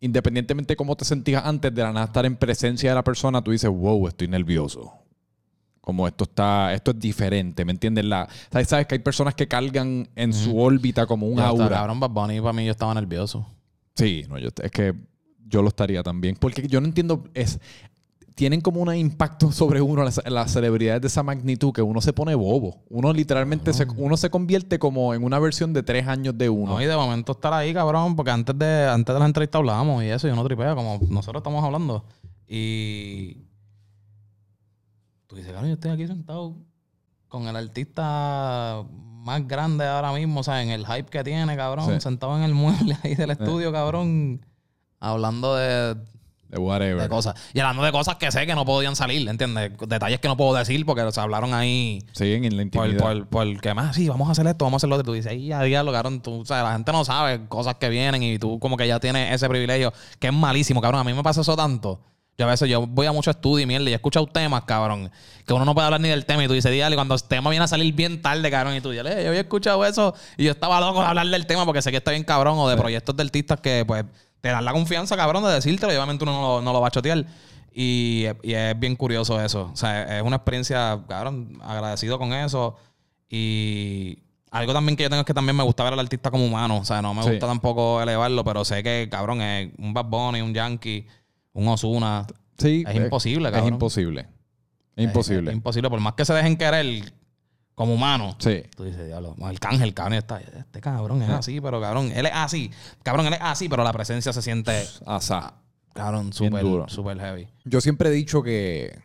independientemente de cómo te sentías antes de la nada estar en presencia de la persona, tú dices, wow, estoy nervioso. Como esto está, esto es diferente, ¿me entiendes? La, ¿sabes, sabes que hay personas que cargan en su órbita como un aura. Cabrón, Bad Bunny para mí yo estaba nervioso. Sí, no, yo, es que yo lo estaría también. Porque yo no entiendo, es, tienen como un impacto [laughs] sobre uno las, las celebridades de esa magnitud que uno se pone bobo. Uno literalmente se, uno se convierte como en una versión de tres años de uno. No, y de momento estar ahí, cabrón, porque antes de, antes de la entrevista hablábamos y eso, y uno tripea, como nosotros estamos hablando. Y tú dices, cabrón, yo estoy aquí sentado con el artista más grande ahora mismo, o sea, en el hype que tiene, cabrón, Sí. Sentado en el mueble ahí del estudio, cabrón, hablando de, de whatever. de cosas. Y hablando de cosas que sé que no podían salir, ¿entiendes? Detalles que no puedo decir porque se hablaron ahí. Siguen en la Por, intimidad. por, por que más, sí, vamos a hacer esto, vamos a hacer lo otro. Tú dices, ahí ya diablo, cabrón, tú, o sea, la gente no sabe cosas que vienen y tú como que ya tienes ese privilegio, que es malísimo, cabrón. A mí me pasa eso tanto. Yo a veces yo voy a mucho estudio y mierda, y he escuchado temas, cabrón, que uno no puede hablar ni del tema y tú dices, dígale, cuando el tema viene a salir bien tarde, cabrón, y tú dices, yo había escuchado eso y yo estaba loco de hablar del tema porque sé que está bien cabrón o de proyectos de artistas que pues te dan la confianza, cabrón, de decírtelo y obviamente uno no lo, no lo va a chotear. Y, y es bien curioso eso. O sea, es una experiencia, cabrón, agradecido con eso. Y algo también que yo tengo es que también me gusta ver al artista como humano. O sea, no me Sí. gusta tampoco elevarlo, pero sé que, cabrón, es un Bad Bunny, un Yankee, un Osuna. Sí, Es imposible, Es cabrón. imposible. Es imposible. Es, imposible. Por más que se dejen querer como humano. sí. Tú dices, diablo, Arcángel, cabrón, está, este cabrón Ah. es así, pero cabrón, él es así. Cabrón, él es así, pero la presencia se siente, Asa. cabrón, súper, súper heavy. Yo siempre he dicho que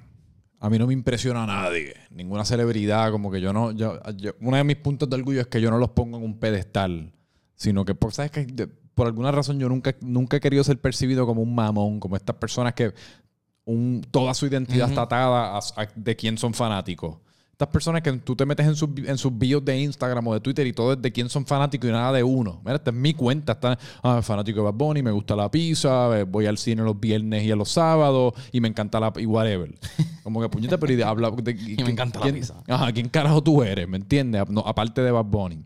a mí no me impresiona a nadie, ninguna celebridad, como que yo no, yo, yo- uno de mis puntos de orgullo es que yo no los pongo en un pedestal, sino que ¿sabes qué? Por alguna razón yo nunca, nunca he querido ser percibido como un mamón, como estas personas que un, toda su identidad está atada a, a de quién son fanáticos. Estas personas que tú te metes en sus, en sus bios de Instagram o de Twitter y todo es de quién son fanáticos y nada de uno. Mira, esta es mi cuenta. Está, ah, fanático de Bad Bunny, me gusta la pizza, voy al cine los viernes y a los sábados y me encanta la y whatever. [laughs] Como que puñeta, pero y habla de, Y me encanta la pizza. Ajá, ¿quién carajo tú eres? ¿Me entiendes? No, aparte de Bad Bunny.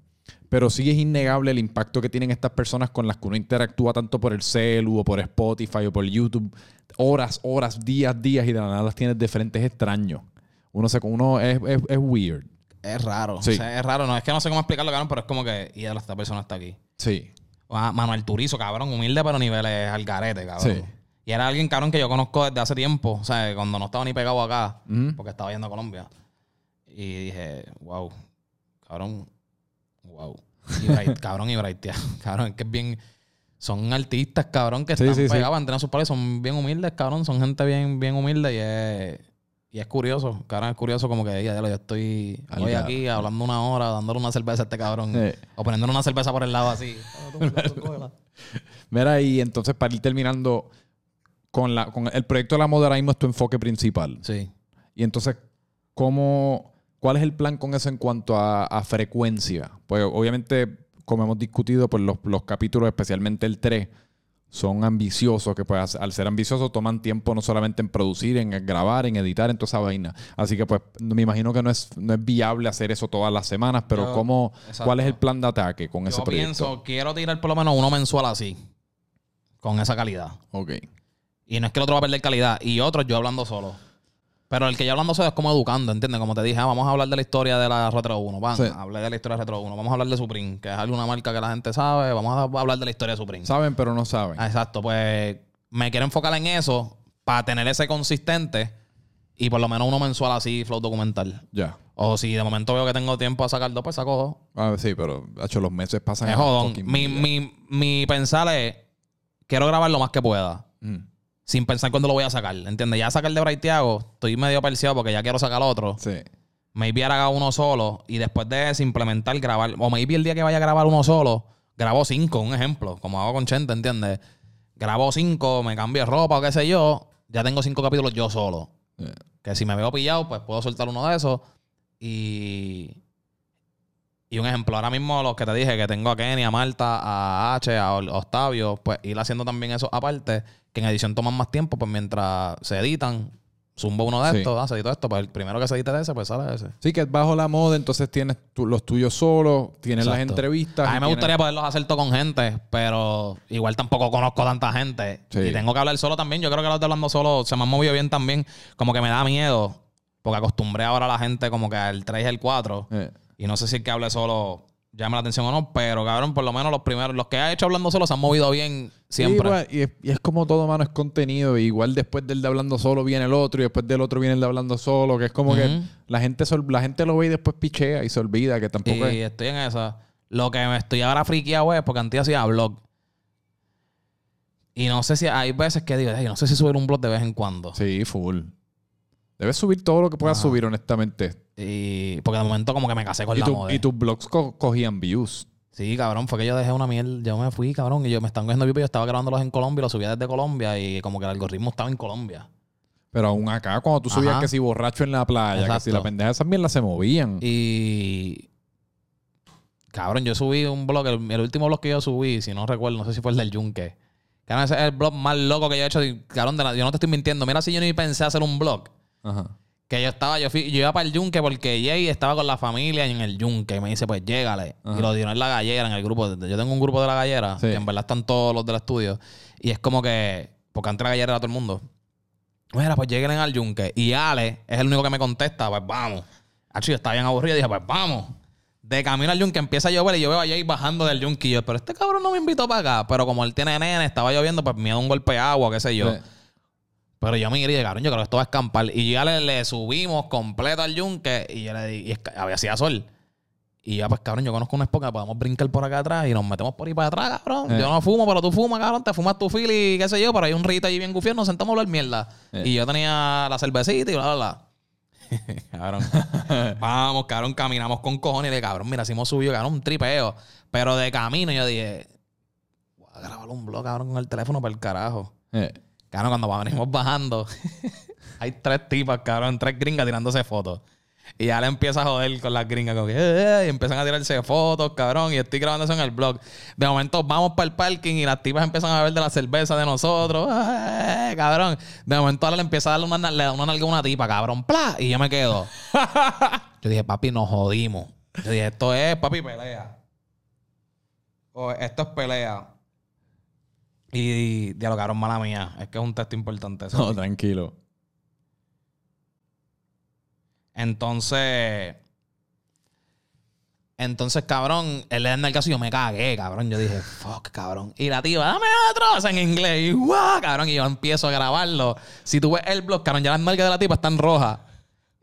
Pero sí es innegable el impacto que tienen estas personas con las que uno interactúa tanto por el celu o por Spotify o por YouTube. Horas, horas, días, días y de la nada las tienes de frentes extraños. Uno, se, uno es, es, es weird. Es raro. Sí. O sea, es raro. No es que no sé cómo explicarlo, cabrón, pero es como que, y esta persona está aquí. Sí. Ah, Manuel Turizo, cabrón, humilde, pero niveles al garete, cabrón. Sí. Y era alguien, cabrón, que yo conozco desde hace tiempo. O sea, cuando no estaba ni pegado acá, porque estaba yendo a Colombia. Y dije, wow, cabrón, wow. Y Bright, [laughs] cabrón, y Bright, tía. [laughs] Cabrón, es que es bien. Son artistas, cabrón, que Sí, están sí, sí. pegados, entrenan sus palos, son bien humildes, cabrón. Son gente bien, bien humilde y es. Y es curioso, cabrón, es curioso como que ya, ya, yo estoy hoy aquí hablando una hora, dándole una cerveza a este cabrón. Sí. O poniéndole una cerveza por el lado así. [laughs] Mira, y entonces para ir terminando con, la, con el proyecto de la moda ahora mismo es tu enfoque principal. Sí. Y entonces, ¿cómo, ¿cuál es el plan con eso en cuanto a, a frecuencia? Pues obviamente, como hemos discutido, pues los, los capítulos, especialmente el 3, son ambiciosos, que pues al ser ambiciosos toman tiempo no solamente en producir, en grabar, en editar, en toda esa vaina. Así que pues me imagino que no es, no es viable hacer eso todas las semanas, pero Yo- ¿cómo, exacto. ¿cuál es el plan de ataque con ese Yo proyecto? pienso, quiero tirar por lo menos uno mensual así. Con esa calidad. Ok. Y no es que el otro va a perder calidad. Y otro yo hablando solo. Pero el que yo hablando solo es como educando, ¿entiendes? Como te dije, ah, vamos a hablar de la historia de la Retro 1. Van, Sí. hablé de la historia de Retro 1. Vamos a hablar de Supreme, que es alguna marca que la gente sabe. Vamos a hablar de la historia de Supreme. Saben, pero no saben. Exacto, pues me quiero enfocar en eso para tener ese consistente y por lo menos uno mensual así, flow documental. Ya. O si de momento veo que tengo tiempo a sacar dos, pues saco dos. Ah, sí, pero hecho, los meses pasan. Es jodón. Mi, mi, mi pensar es, quiero grabar lo más que pueda. Mm. Sin pensar cuándo lo voy a sacar. ¿Entiendes? Ya sacar de Braithiago, estoy medio perseado porque ya quiero sacar otro. Sí. Maybe ahora haga uno solo y después de eso implementar, grabar. O maybe el día que vaya a grabar uno solo, grabo cinco, un ejemplo, como hago con Chente, ¿entiendes? Grabo cinco, me cambio de ropa o qué sé yo, ya tengo cinco capítulos yo solo. Yeah. Que si me veo pillado, pues puedo soltar uno de esos. Y. Y un ejemplo, ahora mismo los que te dije, que tengo a Kenny, a Marta, a H, a Octavio, pues ir haciendo también eso aparte, que en edición toman más tiempo, pues mientras se editan, zumbo uno de Sí. estos, ah, se editó esto, pues el primero que se edite de ese, pues sale ese. Sí, que es bajo la moda, entonces tienes los tuyos solos, tienes las entrevistas. A mí me tienes- gustaría poderlos hacer todo con gente, pero igual tampoco conozco tanta gente. Sí. Y tengo que hablar solo también. Yo creo que los de hablando solo se me han movido bien también. Como que me da miedo. Porque acostumbré ahora a la gente como que al 3 y el 4. Eh, Y no sé si el que hable solo llama la atención o no. Pero cabrón, por lo menos los primeros, los que ha hecho hablando solo se han movido bien siempre. y, es, y es como todo, mano, es contenido. igual después del de hablando solo viene el otro y después del otro viene el de hablando solo. Que es como que la gente, la gente lo ve y después pichea y se olvida que tampoco y es. estoy en esa. Lo que me estoy ahora friqueado es porque antes hacía blog. Y no sé si hay veces que digo, "Ay, no sé si subir un blog de vez en cuando. Sí, full. Debes subir todo lo que puedas Ajá. subir, honestamente. Y porque de momento como que me casé con Y, la tu- moda. y tus blogs co- cogían views. Sí, cabrón, fue que yo dejé una mierda. Yo me fui, cabrón, y yo me están cogiendo views. Yo estaba grabándolos en Colombia, los subía desde Colombia y como que el algoritmo estaba en Colombia. Pero aún acá, cuando tú subías Ajá. que si borracho en la playa, que si Exacto. la pendeja, esas mierdas se movían. Y. Cabrón, yo subí un blog, el, el último blog que yo subí, si no recuerdo, no sé si fue el del Yunque. Cabrón, ese es el blog más loco que yo he hecho. Cabrón, de la- yo no te estoy mintiendo. Mira si yo ni pensé hacer un blog. Ajá. Que yo estaba, yo fui, yo iba para el yunque porque Jay estaba con la familia en el yunque. Y me dice, pues llégale. Ajá. Y lo dio en la gallera, en el grupo. Yo tengo un grupo de la gallera, Sí. que en verdad están todos los del estudio. Y es como que, porque antes la gallera era todo el mundo. Mira, pues lleguen al yunque. Y Ale es el único que me contesta, pues vamos. Acho, yo estaba bien aburrido y dije, pues vamos. De camino al yunque empieza a llover y yo veo a Jay bajando del yunque. Y yo, pero este cabrón no me invitó para acá. Pero como él tiene nene, estaba lloviendo, pues miedo a un golpe de agua, qué sé yo. Sí. Pero yo me iré, cabrón, yo creo que esto va a escampar. Y ya le, le subimos completo al yunque y yo le di, y es que había hacía sol. Y ya, pues, cabrón, yo conozco una espoca, podemos brincar por acá atrás y nos metemos por ahí para atrás, cabrón. Eh. Yo no fumo, pero tú fumas, cabrón, te fumas tu fili y qué sé yo, pero hay un rito ahí bien gufiado, nos sentamos a hablar mierda. Eh. Y yo tenía la cervecita y bla, bla, bla. [laughs] cabrón. [laughs] Vamos, cabrón, caminamos con cojones y de cabrón, mira, si hemos subido, cabrón, un tripeo. Pero de camino yo dije, voy a grabar un blog, cabrón, con el teléfono para el carajo. Eh. Cabrón, cuando venimos bajando, [laughs] hay tres tipas, cabrón, tres gringas tirándose fotos. Y ya le empieza a joder con las gringas, como que, "Eh", y empiezan a tirarse fotos, cabrón, y estoy grabando eso en el blog. De momento vamos para el parking y las tipas empiezan a beber de la cerveza de nosotros, "Eh", cabrón. De momento ahora le empieza a darle una, le da una nalga a una tipa, cabrón, ¡pla! Y yo me quedo. [laughs] yo dije, papi, nos jodimos. Yo dije, esto es, papi, pelea. O esto es pelea. Y dialogaron mala mía. Es que es un texto importante. eso. No, tranquilo. Entonces. Entonces, cabrón, él le da en el caso y yo me cagué, cabrón. Yo dije, fuck, cabrón. Y la tía, dame otro, en inglés. Y guau, cabrón. Y yo empiezo a grabarlo. Si tú ves el blog, cabrón, ya las nalgas de la tipa están rojas.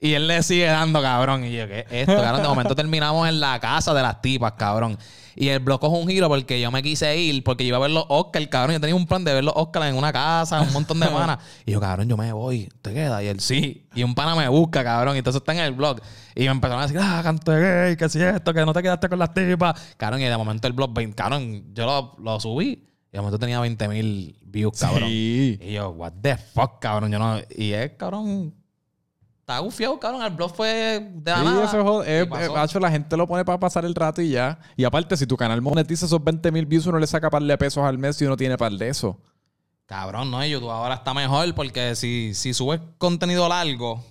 Y él le sigue dando, cabrón. Y yo, ¿qué es esto, cabrón? De momento terminamos en la casa de las tipas, cabrón. Y el blog coge un giro porque yo me quise ir, porque yo iba a ver los Oscars, cabrón. Yo tenía un plan de ver los Oscars en una casa, un montón de panas. y yo, cabrón, yo me voy, ¿te queda? Y él, sí. Y un pana me busca, cabrón. Y entonces está en el blog. Y me empezaron a decir, ah, canto gay, que si esto, que no te quedaste con las tipas. Cabrón, y de momento el blog, 20, cabrón, yo lo, lo subí. Y de momento tenía 20 mil views, cabrón. Sí. Y yo, what the fuck, cabrón. Yo no. Y es, cabrón. Está gufiado, cabrón. El blog fue de la Sí, nada. eso es pasó. eh, macho, la gente lo pone para pasar el rato y ya. Y aparte, si tu canal monetiza esos 20 mil views, uno le saca par de pesos al mes y uno tiene par de eso. Cabrón, no, YouTube ahora está mejor porque si, si subes contenido largo,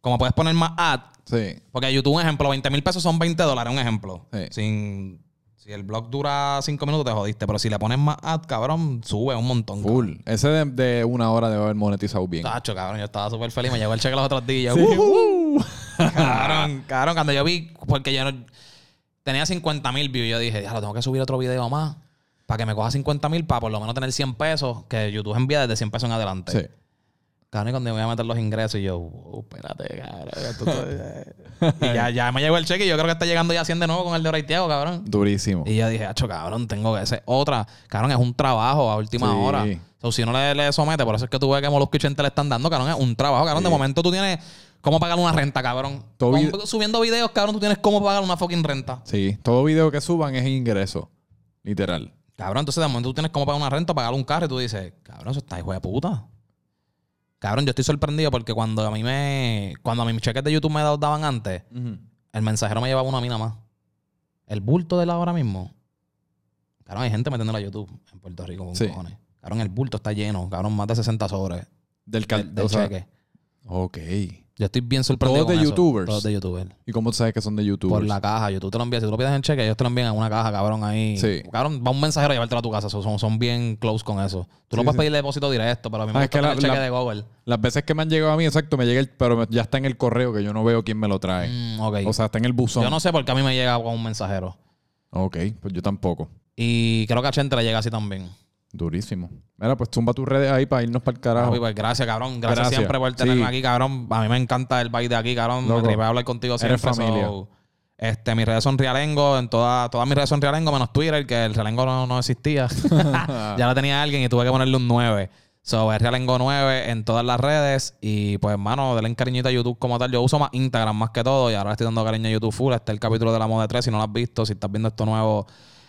como puedes poner más ad, Sí. porque YouTube, un ejemplo, 20 mil pesos son 20 dólares, un ejemplo. Sí. Sin, si el blog dura 5 minutos, te jodiste. Pero si le pones más ad, cabrón, sube un montón. Full. Ese de, de una hora debe haber monetizado bien. Tacho, cabrón, yo estaba súper feliz. Me llegó el cheque los otros días. Sí. Uh. [laughs] Cabrón, cabrón, cuando yo vi, porque yo no, tenía 50 mil views, yo dije, lo tengo que subir otro video más para que me coja 50 mil para por lo menos tener 100 pesos, que YouTube envía desde 100 pesos en adelante. Sí. Cabrón, y cuando me voy a meter los ingresos, y yo, "Uh, espérate, cabrón. [laughs] y ya, ya me llegó el cheque y yo creo que está llegando ya 100 de nuevo con el de Oraitiago, cabrón. Durísimo. Y yo dije, acho, cabrón, tengo que hacer otra. Cabrón, es un trabajo a última Sí. hora. O si no le, le somete, por eso es que tú ves que Molusco y Chente le están dando, cabrón, es un trabajo, cabrón. De momento tú tienes cómo pagar una renta, cabrón. Todo Con- vid- subiendo videos, cabrón, tú tienes cómo pagar una fucking renta. Sí. Todo video que suban es ingreso. Literal. Cabrón, entonces de momento tú tienes cómo pagar una renta, pagar un carro y tú dices, cabrón, eso está hijo de puta. Cabrón, yo estoy sorprendido porque cuando a mí me. Cuando a mis cheques de YouTube me da- daban antes, el mensajero me llevaba una mina más. El bulto de la ahora mismo. Cabrón, hay gente metiéndola a YouTube en Puerto Rico con Sí. cojones. Cabrón, el bulto está lleno. Cabrón, más de 60 sobres Del, cal- del, del o sea, cheque. Ok. Yo estoy bien sorprendido. Todos de con eso. youtubers. Todos de youtubers. ¿Y cómo tú sabes que son de youtubers? Por la caja. YouTube te lo envías. Si tú lo pides en cheque, ellos te lo envían en una caja, cabrón, ahí. Sí. Cabrón, va un mensajero a llevártelo a tu casa. So- Son, son bien close con eso. Tú no Sí, puedes sí. pedir depósito directo, pero a mí me Ah, es que la- tener cheque la- de Google. Las veces que me han llegado a mí, exacto, me llega el, pero me- ya está en el correo que yo no veo quién me lo trae. Mm, ok. O sea, está en el buzón. Yo no sé por qué a mí me llega con un mensajero. Ok, pues yo tampoco. Y creo que a Chente le llega así también. Durísimo. Mira, pues zumba tus redes ahí para irnos para el carajo. Papi, pues gracias, cabrón. Gracias, Gracias. siempre por tenerme Sí. aquí, cabrón. A mí me encanta el baile de aquí, cabrón. Loco. Me tripea hablar contigo siempre. Eres familia. so, este, mis redes son Realengo. En toda, todas mis redes son Realengo, menos Twitter, que el Realengo no, no existía. [laughs] ya lo tenía alguien y tuve que ponerle un 9. So, es Realengo 9 en todas las redes. Y pues, hermano, denle cariñito a YouTube como tal. Yo uso más Instagram más que todo. Y ahora estoy dando cariño a YouTube full. Este es el capítulo de la moda 3. Si no lo has visto, si estás viendo esto nuevo,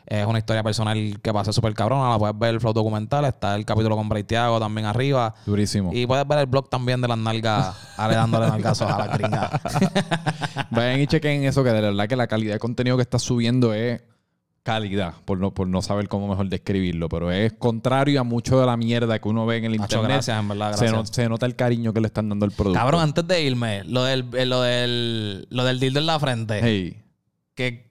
es una historia personal que pasé súper cabrona. La puedes ver el flow documental. Está el capítulo con Bray Thiago también arriba. Durísimo. Y puedes ver el blog también de las nalgas, [laughs] Ale dándole nalgazos a la gringa. [laughs] Vayan y chequen eso, que de verdad que la calidad de contenido que estás subiendo es calidad, por no, por no saber cómo mejor describirlo, pero es contrario a mucho de la mierda que uno ve en el Nacho, internet. gracias, en verdad, Se, gracias. no- se nota el cariño que le están dando al producto. Cabrón, antes de irme, lo del, eh, lo del, lo del dildo en la frente, Hey. que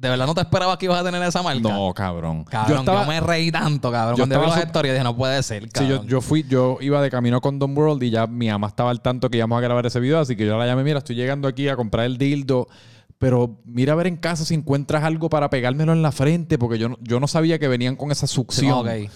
de verdad no te esperabas que ibas a tener esa marca. No, cabrón. Cabrón, yo, estaba- me reí tanto, cabrón. yo Cuando yo vi sup- historias dije, no puede ser, Sí, cabrón. yo, yo fui, yo iba de camino con Don World y ya mi ama estaba al tanto que íbamos a grabar ese video, así que yo la llamé, mira, estoy llegando aquí a comprar el dildo, pero mira a ver en casa si encuentras algo para pegármelo en la frente, porque yo no, yo no sabía que venían con esa succión. Ok.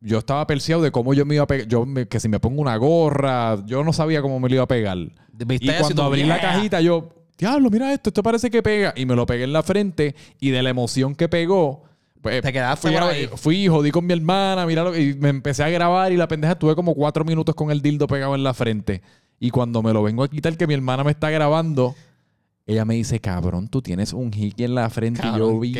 Yo estaba perseado de cómo yo me iba a pegar, yo que si me pongo una gorra, yo no sabía cómo me lo iba a pegar. ¿Viste y cuando abrí la yeah? cajita, yo, diablo, mira esto, esto parece que pega. Y me lo pegué en la frente y de la emoción que pegó, pues, Te quedaste fui, ahí. fui jodí con mi hermana, mira, lo- y me empecé a grabar y la pendeja tuve como cuatro minutos con el dildo pegado en la frente. Y cuando me lo vengo a quitar, que mi hermana me está grabando, ella me dice, cabrón, tú tienes un hickey en la frente. y yo, vi,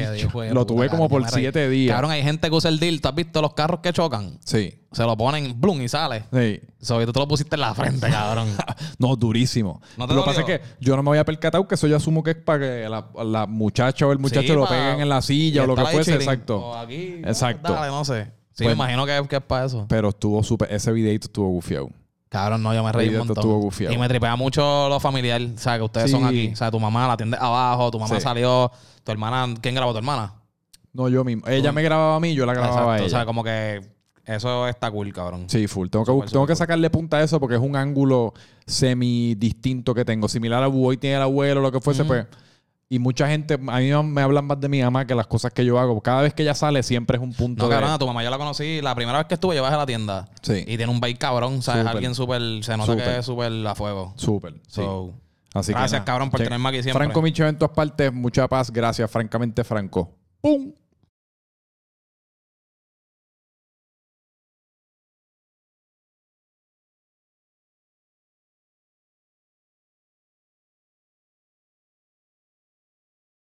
lo tuve como por siete días. Cabrón, hay gente que usa el dildo. ¿Has visto los carros que chocan? Sí, Se lo ponen, blum, y sale. sí. So, y tú te lo pusiste en la frente, cabrón. [laughs] No, durísimo. ¿No te lo que pasa es que yo no me había percatado que eso yo asumo que es para que la, la muchacha o el muchacho Sí, lo peguen en la silla o lo que fuese. chilling. Exacto. O aquí, Exacto. Dale, no sé. Sí, Pues- me imagino que, que es para eso. Pero estuvo súper. Ese videito estuvo gufiado. Cabrón, no, yo me reí un Video esto montón. estuvo gufiado. Y me tripea mucho lo familiar. O sea, que ustedes son aquí. O sea, tu mamá la atiende abajo, tu mamá salió, tu hermana. ¿Quién grabó tu hermana? No, yo mismo. Ella me grababa a mí, yo la grababa a Exacto. ella. O sea, como que eso está cool, cabrón. Sí, full. Tengo que, tengo que sacarle punta a eso porque es un ángulo semi distinto que tengo. Similar a Boy tiene el abuelo, lo que fuese, pues. Y mucha gente, a mí me hablan más de mi mamá que las cosas que yo hago. Cada vez que ella sale, siempre es un punto No, de. cabrón, a tu mamá yo la conocí. La primera vez que estuve, bajé a la tienda. Sí. Y tiene un bait cabrón. O sea, es Súper. alguien súper. Se nota Súper. que es súper a fuego. Súper. Sí. So, Así que gracias, cabrón, por Che- tenerme aquí siempre. Franco Micho en todas partes. Mucha paz. Gracias, francamente, Franco. ¡Pum!